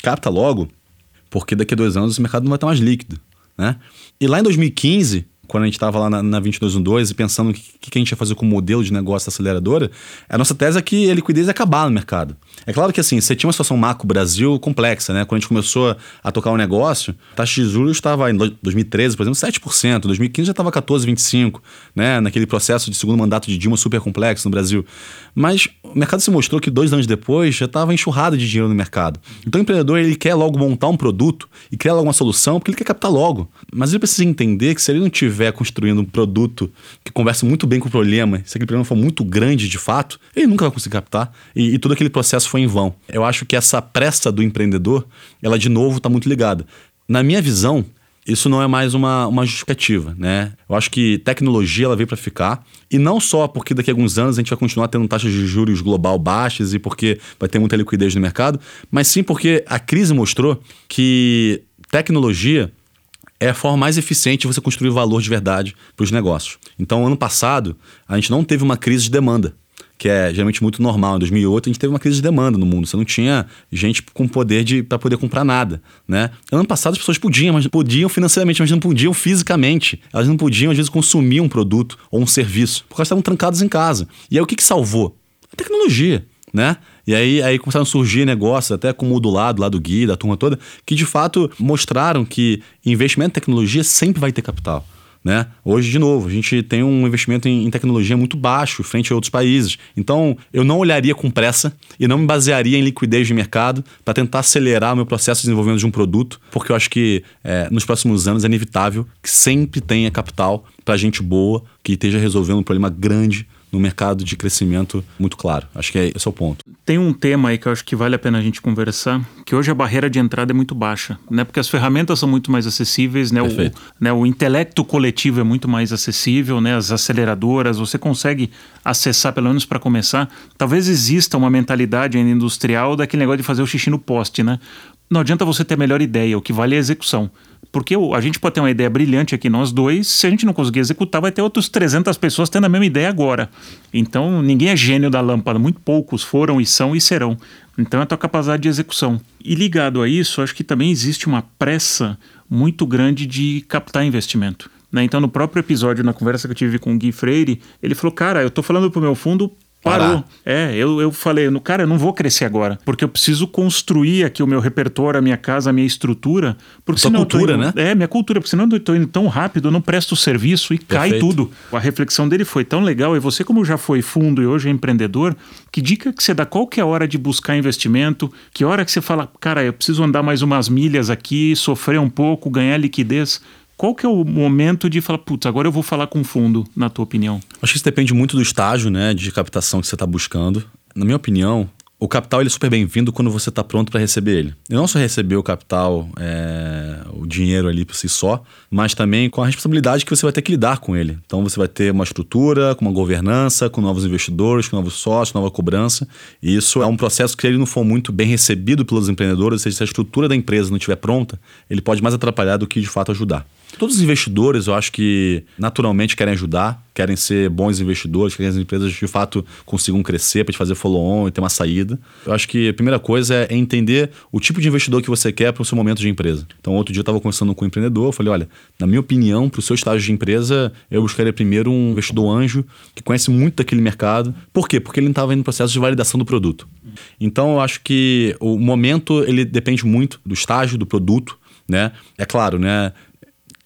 capta logo, porque daqui a dois anos o mercado não vai estar mais líquido. Né? E lá em 2015, quando a gente estava lá na, na 2212 e pensando o que, que a gente ia fazer com o modelo de negócio da aceleradora, a nossa tese é que a liquidez ia acabar no mercado. É claro que assim, você tinha uma situação macro Brasil complexa, né? Quando a gente começou a tocar o um negócio, a taxa de juros estava em 2013, por exemplo, 7%, 2015 já estava 14,25%, né? Naquele processo de segundo mandato de Dilma super complexo no Brasil. Mas o mercado se mostrou que dois anos depois já estava enxurrado de dinheiro no mercado. Então o empreendedor ele quer logo montar um produto e criar logo uma solução porque ele quer captar logo. Mas ele precisa entender que se ele não estiver construindo um produto que converse muito bem com o problema, se aquele problema for muito grande de fato, ele nunca vai conseguir captar e, e todo aquele processo foi em vão. Eu acho que essa pressa do empreendedor, ela de novo está muito ligada. Na minha visão, isso não é mais uma, uma justificativa, né? Eu acho que tecnologia ela veio para ficar e não só porque daqui a alguns anos a gente vai continuar tendo taxas de juros global baixas e porque vai ter muita liquidez no mercado, mas sim porque a crise mostrou que tecnologia é a forma mais eficiente de você construir valor de verdade para os negócios. Então, ano passado, a gente não teve uma crise de demanda que é geralmente muito normal. Em 2008 a gente teve uma crise de demanda no mundo. Você não tinha gente com poder de para poder comprar nada, né? Ano passado as pessoas podiam, mas podiam financeiramente, mas não podiam fisicamente. Elas não podiam às vezes consumir um produto ou um serviço, porque elas estavam trancadas em casa. E aí o que que salvou? A tecnologia, né? E aí, aí começaram a surgir negócios, até como o do lado, lá do Gui, da turma toda, que de fato mostraram que investimento em tecnologia sempre vai ter capital. Né? Hoje, de novo, a gente tem um investimento em, tecnologia muito baixo frente a outros países. Então, eu não olharia com pressa e não me basearia em liquidez de mercado para tentar acelerar o meu processo de desenvolvimento de um produto, porque eu acho que é, nos próximos anos é inevitável que sempre tenha capital para gente boa que esteja resolvendo um problema grande no mercado de crescimento muito claro. Acho que é, esse é o ponto. Tem um tema aí que eu acho que vale a pena a gente conversar, que hoje a barreira de entrada é muito baixa, né? Porque as ferramentas são muito mais acessíveis, né? O, né? o intelecto coletivo é muito mais acessível, né? As aceleradoras, você consegue acessar, pelo menos para começar. Talvez exista uma mentalidade ainda industrial daquele negócio de fazer o xixi no poste, né? Não adianta você ter a melhor ideia, o que vale é a execução. Porque a gente pode ter uma ideia brilhante aqui, nós dois, se a gente não conseguir executar, vai ter outros 300 pessoas tendo a mesma ideia agora. Então, ninguém é gênio da lâmpada, muito poucos foram e são e serão. Então, é a tua capacidade de execução. E ligado a isso, acho que também existe uma pressa muito grande de captar investimento. Né? Então, no próprio episódio, na conversa que eu tive com o Gui Freire, ele falou: Cara, eu estou falando para o meu fundo Parou. É, eu, eu falei, no cara, eu não vou crescer agora, porque eu preciso construir aqui o meu repertório, a minha casa, a minha estrutura. Porque Sua cultura, indo, né? É, minha cultura, porque senão eu tô indo tão rápido, eu não presto o serviço e Perfeito. cai tudo. A reflexão dele foi tão legal, e você, como já foi fundo e hoje é empreendedor, que dica que você dá qual que é a hora de buscar investimento? Que hora que você fala, cara, eu preciso andar mais umas milhas aqui, sofrer um pouco, ganhar liquidez? Qual que é o momento de falar, putz, agora eu vou falar com fundo, na tua opinião? Acho que isso depende muito do estágio né, de captação que você está buscando. Na minha opinião, o capital ele é super bem-vindo quando você está pronto para receber ele. E não só receber o capital, é, o dinheiro ali por si só, mas também com a responsabilidade que você vai ter que lidar com ele. Então você vai ter uma estrutura, com uma governança, com novos investidores, com novos sócios, nova cobrança. E isso é um processo que, se ele não for muito bem recebido pelos empreendedores, ou seja, se a estrutura da empresa não estiver pronta, ele pode mais atrapalhar do que de fato ajudar. Todos os investidores, eu acho que naturalmente querem ajudar, querem ser bons investidores, querem que as empresas de fato consigam crescer para fazer follow-on e ter uma saída. Eu acho que a primeira coisa é entender o tipo de investidor que você quer para o seu momento de empresa. Então, outro dia eu estava conversando com um empreendedor, eu falei: olha, na minha opinião, para o seu estágio de empresa, eu buscaria primeiro um investidor anjo que conhece muito daquele mercado. Por quê? Porque ele estava no processo de validação do produto. Então, eu acho que o momento ele depende muito do estágio do produto. Né? É claro, né?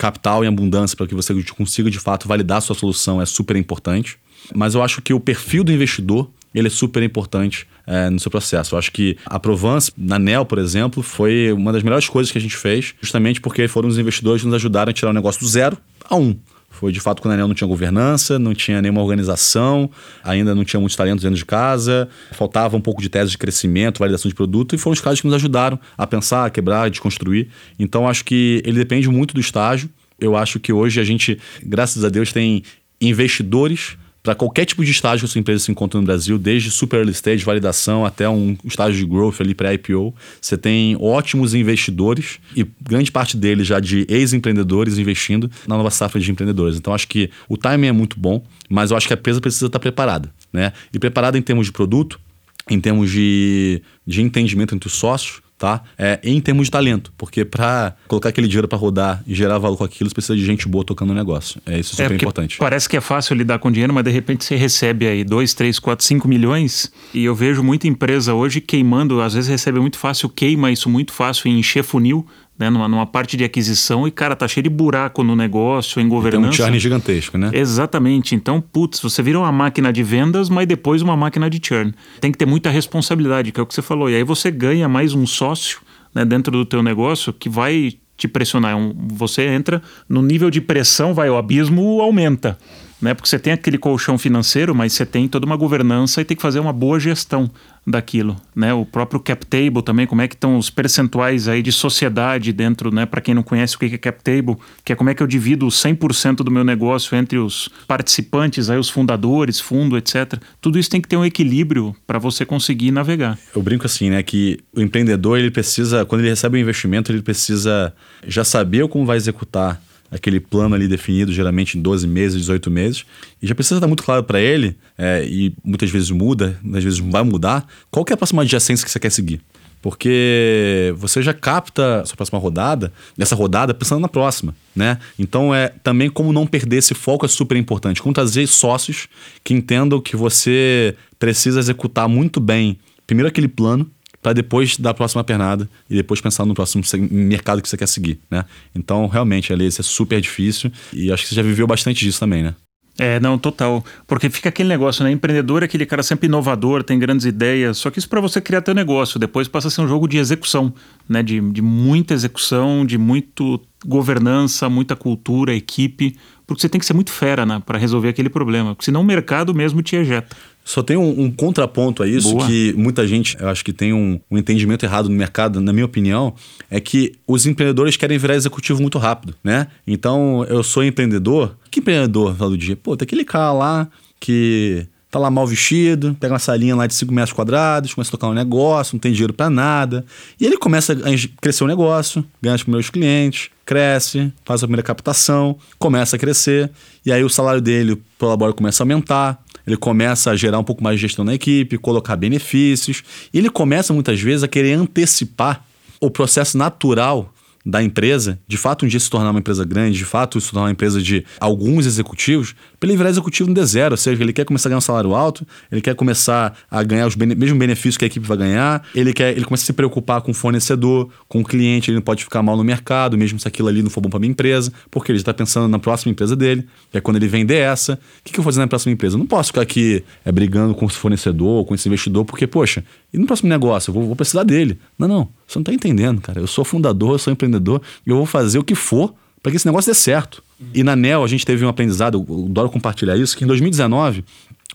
Capital em abundância para que você consiga de fato validar sua solução é super importante. Mas eu acho que o perfil do investidor ele é super importante é, no seu processo. Eu acho que a Provence, na NEL, por exemplo, foi uma das melhores coisas que a gente fez, justamente porque foram os investidores que nos ajudaram a tirar o negócio do zero a um. Foi de fato quando a Anel não tinha governança, não tinha nenhuma organização, ainda não tinha muitos talentos dentro de casa, faltava um pouco de tese de crescimento, validação de produto, e foram os casos que nos ajudaram a pensar, a quebrar, a desconstruir. Então acho que ele depende muito do estágio. Eu acho que hoje a gente, graças a Deus, tem investidores para qualquer tipo de estágio que a sua empresa se encontra no Brasil, desde super early stage, validação, até um estágio de growth ali para IPO, você tem ótimos investidores e grande parte deles já de ex-empreendedores investindo na nova safra de empreendedores. Então acho que o timing é muito bom, mas eu acho que a empresa precisa estar preparada, né? E preparada em termos de produto, em termos de, de entendimento entre os sócios, tá? É, em termos de talento, porque para colocar aquele dinheiro para rodar e gerar valor com aquilo, você precisa de gente boa tocando o negócio. É isso é super importante. Parece que é fácil lidar com dinheiro, mas de repente você recebe aí 2, 3, 4, 5 milhões e eu vejo muita empresa hoje queimando, às vezes recebe muito fácil, queima isso muito fácil em encher funil, né, numa, numa, parte de aquisição e, cara, tá cheio de buraco no negócio, em governança. Tem um churn gigantesco, né? Exatamente. Então, putz, você vira uma máquina de vendas, mas depois uma máquina de churn. Tem que ter muita responsabilidade, que é o que você falou. E aí você ganha mais um sócio né, dentro do teu negócio que vai te pressionar. É você entra no nível de pressão, vai, o abismo aumenta né? Porque você tem aquele colchão financeiro, mas você tem toda uma governança e tem que fazer uma boa gestão daquilo, né? O próprio cap table também, como é que estão os percentuais aí de sociedade dentro, né? Para quem não conhece o que é cap table, que é como é que eu divido 100% do meu negócio entre os participantes, aí os fundadores, fundo, etc. Tudo isso tem que ter um equilíbrio para você conseguir navegar. Eu brinco assim, né, que o empreendedor, ele precisa, quando ele recebe um investimento, ele precisa já saber como vai executar aquele plano ali definido, geralmente em 12 meses, 18 meses, e já precisa estar muito claro para ele, é, e muitas vezes muda, às vezes vai mudar, qual que é a próxima adjacência que você quer seguir. Porque você já capta a sua próxima rodada, nessa rodada, pensando na próxima, né? Então é também como não perder esse foco é super importante. Como trazer sócios que entendam que você precisa executar muito bem, primeiro aquele plano, para depois dar a próxima pernada e depois pensar no próximo mercado que você quer seguir, né? Então, realmente, ali, isso é super difícil e acho que você já viveu bastante disso também, né? É, não, total. Porque fica aquele negócio, né? Empreendedor é aquele cara sempre inovador, tem grandes ideias. Só que isso para você criar teu negócio. Depois passa a ser um jogo de execução, né? De, de muita execução, de muito governança, muita cultura, equipe. Porque você tem que ser muito fera, né? Para resolver aquele problema. Porque senão o mercado mesmo te ejeta. Só tem um, um contraponto a isso Boa. que muita gente, eu acho que tem um, um, entendimento errado no mercado, na minha opinião, é que os empreendedores querem virar executivo muito rápido, né? Então, eu sou empreendedor. Que empreendedor, no do dia? Pô, tem aquele cara lá que tá lá mal vestido, pega uma salinha lá de 5 metros quadrados, começa a tocar um negócio, não tem dinheiro para nada. E ele começa a crescer o negócio, ganha os primeiros clientes, cresce, faz a primeira captação, começa a crescer, e aí o salário dele, o prolabore começa a aumentar, ele começa a gerar um pouco mais de gestão na equipe, colocar benefícios, e ele começa muitas vezes a querer antecipar o processo natural da empresa, de fato um dia se tornar uma empresa grande, de fato se tornar uma empresa de alguns executivos, ele virar executivo no D zero, ou seja, ele quer começar a ganhar um salário alto, ele quer começar a ganhar os bene mesmos benefícios que a equipe vai ganhar, ele quer, ele começa a se preocupar com o fornecedor, com o cliente, ele não pode ficar mal no mercado, mesmo se aquilo ali não for bom para minha empresa, porque ele está pensando na próxima empresa dele, que é quando ele vender essa, o que, que eu vou fazer na próxima empresa? Eu não posso ficar aqui é, brigando com esse fornecedor, com esse investidor, porque, poxa, e no próximo negócio? Eu vou, vou precisar dele. Não, não, você não está entendendo, cara. Eu sou fundador, eu sou empreendedor, eu vou fazer o que for para que esse negócio dê certo. E na NEL a gente teve um aprendizado, eu adoro compartilhar isso, que em 2019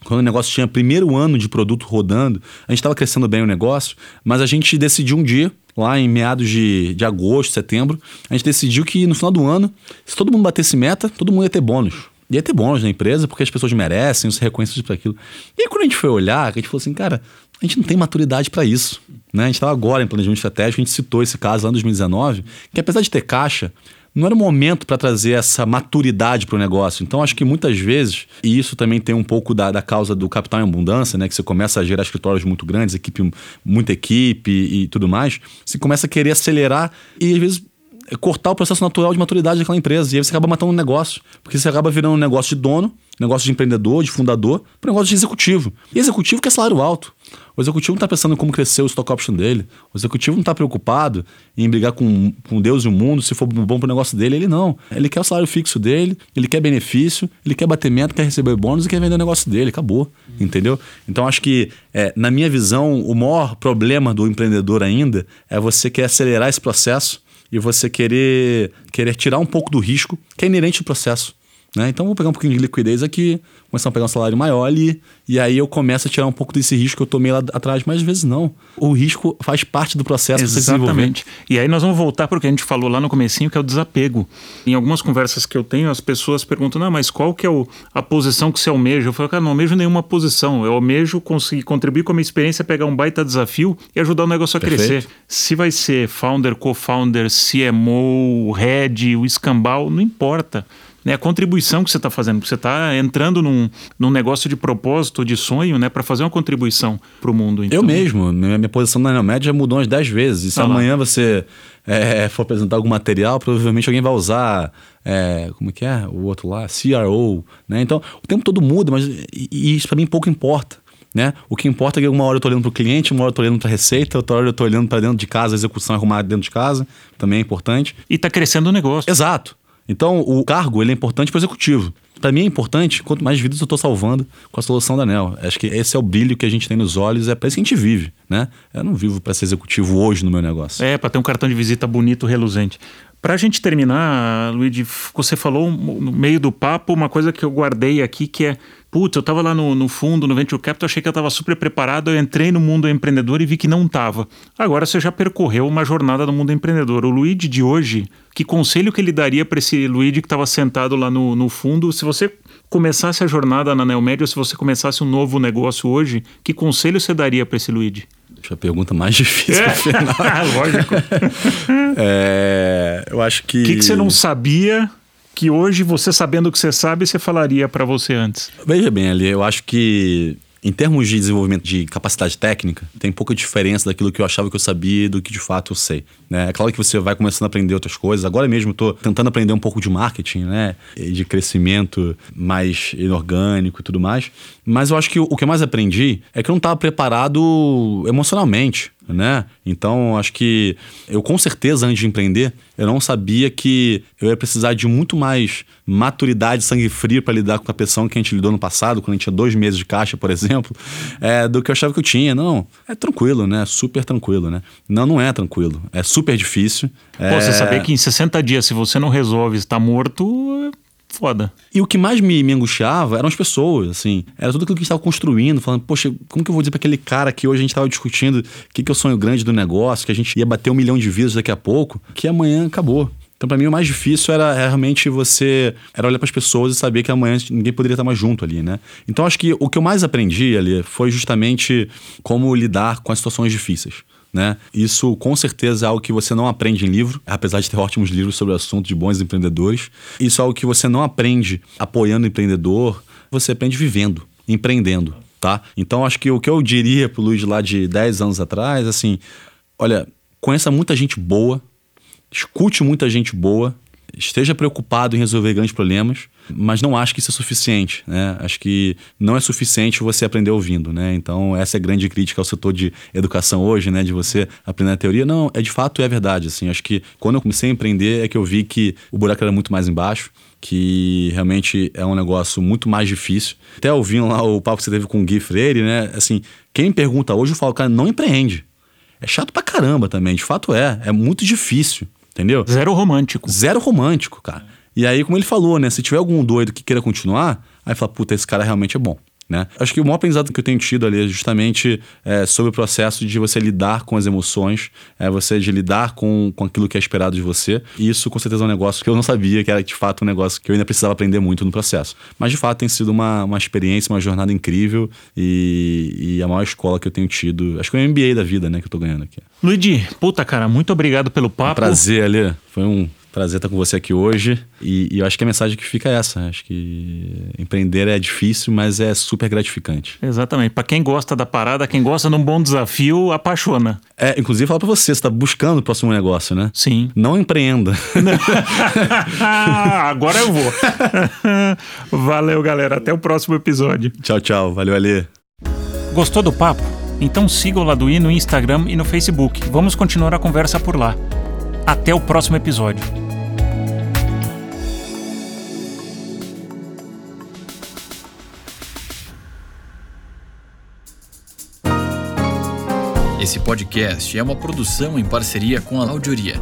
quando o negócio tinha primeiro ano de produto rodando, a gente estava crescendo bem o negócio, mas a gente decidiu um dia, lá em meados de, de agosto, setembro, a gente decidiu que no final do ano, se todo mundo batesse meta, todo mundo ia ter bônus. Ia ter bônus na empresa, porque as pessoas merecem, os reconhecem para aquilo. E aí, quando a gente foi olhar, a gente falou assim, cara, a gente não tem maturidade para isso. Né? A gente estava agora em planejamento estratégico, a gente citou esse caso lá em 2019, que apesar de ter caixa, não era o momento para trazer essa maturidade para o negócio. Então, acho que muitas vezes, e isso também tem um pouco da, da causa do capital em abundância, né? Que você começa a gerar escritórios muito grandes, equipe, muita equipe e tudo mais, você começa a querer acelerar e às vezes cortar o processo natural de maturidade daquela empresa. E aí você acaba matando um negócio. Porque você acaba virando um negócio de dono, negócio de empreendedor, de fundador, para um negócio de executivo. E executivo quer salário alto. O executivo não está pensando em como crescer o stock option dele. O executivo não está preocupado em brigar com, com Deus e o mundo, se for bom para o negócio dele. Ele não. Ele quer o salário fixo dele, ele quer benefício, ele quer batimento, quer receber bônus e quer vender o negócio dele. Acabou. Entendeu? Então acho que, é, na minha visão, o maior problema do empreendedor ainda é você querer acelerar esse processo e você querer, querer tirar um pouco do risco que é inerente ao processo. Né? Então vou pegar um pouquinho de liquidez aqui, começar a pegar um salário maior ali, e aí eu começo a tirar um pouco desse risco que eu tomei lá atrás, mas às vezes não. O risco faz parte do processo Exatamente. E aí nós vamos voltar para o que a gente falou lá no comecinho, que é o desapego. Em algumas conversas que eu tenho, as pessoas perguntam, não, mas qual que é o, a posição que você almeja? Eu falo, cara, não almejo nenhuma posição. Eu almejo conseguir contribuir com a minha experiência, pegar um baita desafio e ajudar o negócio a Perfeito. crescer. Se vai ser founder, co-founder, CMO, head, o escambau, não importa né, a contribuição que você está fazendo. Você está entrando num, num negócio de propósito, de sonho, né, para fazer uma contribuição para o mundo. Então. Eu mesmo, minha, minha posição na Neomed já mudou umas 10 vezes. E se ah amanhã lá. você é, for apresentar algum material, provavelmente alguém vai usar, é, como é que é? O outro lá, CRO. Né? Então, o tempo todo muda, mas e isso para mim pouco importa. Né? O que importa é que uma hora eu estou olhando para o cliente, uma hora eu estou olhando para a receita, outra hora eu estou olhando para dentro de casa, a execução arrumada dentro de casa, também é importante. E está crescendo o negócio. Exato. Então, o cargo ele é importante para o executivo. Para mim é importante quanto mais vidas eu estou salvando com a solução da NEL. Acho que esse é o brilho que a gente tem nos olhos, é para isso que a gente vive, né? Eu não vivo para ser executivo hoje no meu negócio. É, para ter um cartão de visita bonito, reluzente. Para a gente terminar, Luigi, você falou no meio do papo uma coisa que eu guardei aqui, que é putz, eu estava lá no, no, fundo, no Venture Capital, achei que eu estava super preparado, eu entrei no mundo empreendedor e vi que não estava. Agora você já percorreu uma jornada no mundo empreendedor. O Luigi de hoje, que conselho que ele daria para esse Luigi que estava sentado lá no, no fundo, se você começasse a jornada na Neomed ou se você começasse um novo negócio hoje, que conselho você daria para esse Luigi? Acho a pergunta mais difícil é. final. Lógico. é, eu acho que. O que, que você não sabia que hoje, você sabendo o que você sabe, você falaria para você antes? Veja bem, ali, eu acho que em termos de desenvolvimento de capacidade técnica, tem pouca diferença daquilo que eu achava que eu sabia do que de fato eu sei. Né? É claro que você vai começando a aprender outras coisas. Agora mesmo estou tentando aprender um pouco de marketing, né? de crescimento mais inorgânico e tudo mais. Mas eu acho que o que eu mais aprendi é que eu não estava preparado emocionalmente né? Então, acho que eu com certeza antes de empreender, eu não sabia que eu ia precisar de muito mais maturidade, sangue frio para lidar com a pressão que a gente lidou no passado, quando a gente tinha dois meses de caixa, por exemplo, é, do que eu achava que eu tinha. Não, é tranquilo, né? Super tranquilo, né? Não, não é tranquilo. É super difícil. Pô, é... você saber que em 60 dias, se você não resolve estar morto, foda. E o que mais me, me angustiava eram as pessoas, assim. Era tudo aquilo que a gente estava construindo, falando, poxa, como que eu vou dizer para aquele cara que hoje a gente estava discutindo que, que é o sonho grande do negócio, que a gente ia bater um milhão de views daqui a pouco, que amanhã acabou. Então, para mim, o mais difícil era realmente você. Era olhar para as pessoas e saber que amanhã ninguém poderia estar mais junto ali, né? Então, acho que o que eu mais aprendi ali foi justamente como lidar com as situações difíceis. Né? Isso com certeza é algo que você não aprende em livro, apesar de ter ótimos livros sobre o assunto de bons empreendedores. Isso é algo que você não aprende apoiando o empreendedor, você aprende vivendo, empreendendo, tá? Então acho que o que eu diria pro Luiz lá de 10 anos atrás, assim, olha, conheça muita gente boa, escute muita gente boa, esteja preocupado em resolver grandes problemas, mas não acho que isso é suficiente, né? Acho que não é suficiente você aprender ouvindo, né? Então, essa é a grande crítica ao setor de educação hoje, né? De você aprender a teoria. Não, é de fato é verdade, assim. Acho que quando eu comecei a empreender é que eu vi que o buraco era muito mais embaixo, que realmente é um negócio muito mais difícil. Até ouvindo lá o papo que você teve com o Gui Freire, né? Assim, quem me pergunta hoje, eu falo, cara, não empreende. É chato pra caramba também, de fato é. É muito difícil, entendeu? Zero romântico. Zero romântico, cara. E aí, como ele falou, né? Se tiver algum doido que queira continuar, aí fala, puta, esse cara realmente é bom. Né? Acho que o maior aprendizado que eu tenho tido ali é justamente é, sobre o processo de você lidar com as emoções, é você de lidar com, com aquilo que é esperado de você. E isso, com certeza, é um negócio que eu não sabia que era de fato um negócio que eu ainda precisava aprender muito no processo. Mas de fato tem sido uma, uma experiência, uma jornada incrível e, e a maior escola que eu tenho tido. Acho que é o MBA da vida, né, que eu tô ganhando aqui. Luigi, puta cara, muito obrigado pelo papo. Um prazer, Ali. Foi um Prazer estar com você aqui hoje. E, e, eu acho que a mensagem que fica é essa. Acho que empreender é difícil, mas é super gratificante. Exatamente. Para quem gosta da parada, quem gosta de um bom desafio, apaixona. É, inclusive, fala para você, você está buscando o próximo negócio, né? Sim. Não empreenda. Agora eu vou. Valeu, galera. Até o próximo episódio. Tchau, tchau. Valeu, Alê. Gostou do papo? Então siga o Laduí no Instagram e no Facebook. Vamos continuar a conversa por lá. Até o próximo episódio. Esse podcast é uma produção em parceria com a Audioria.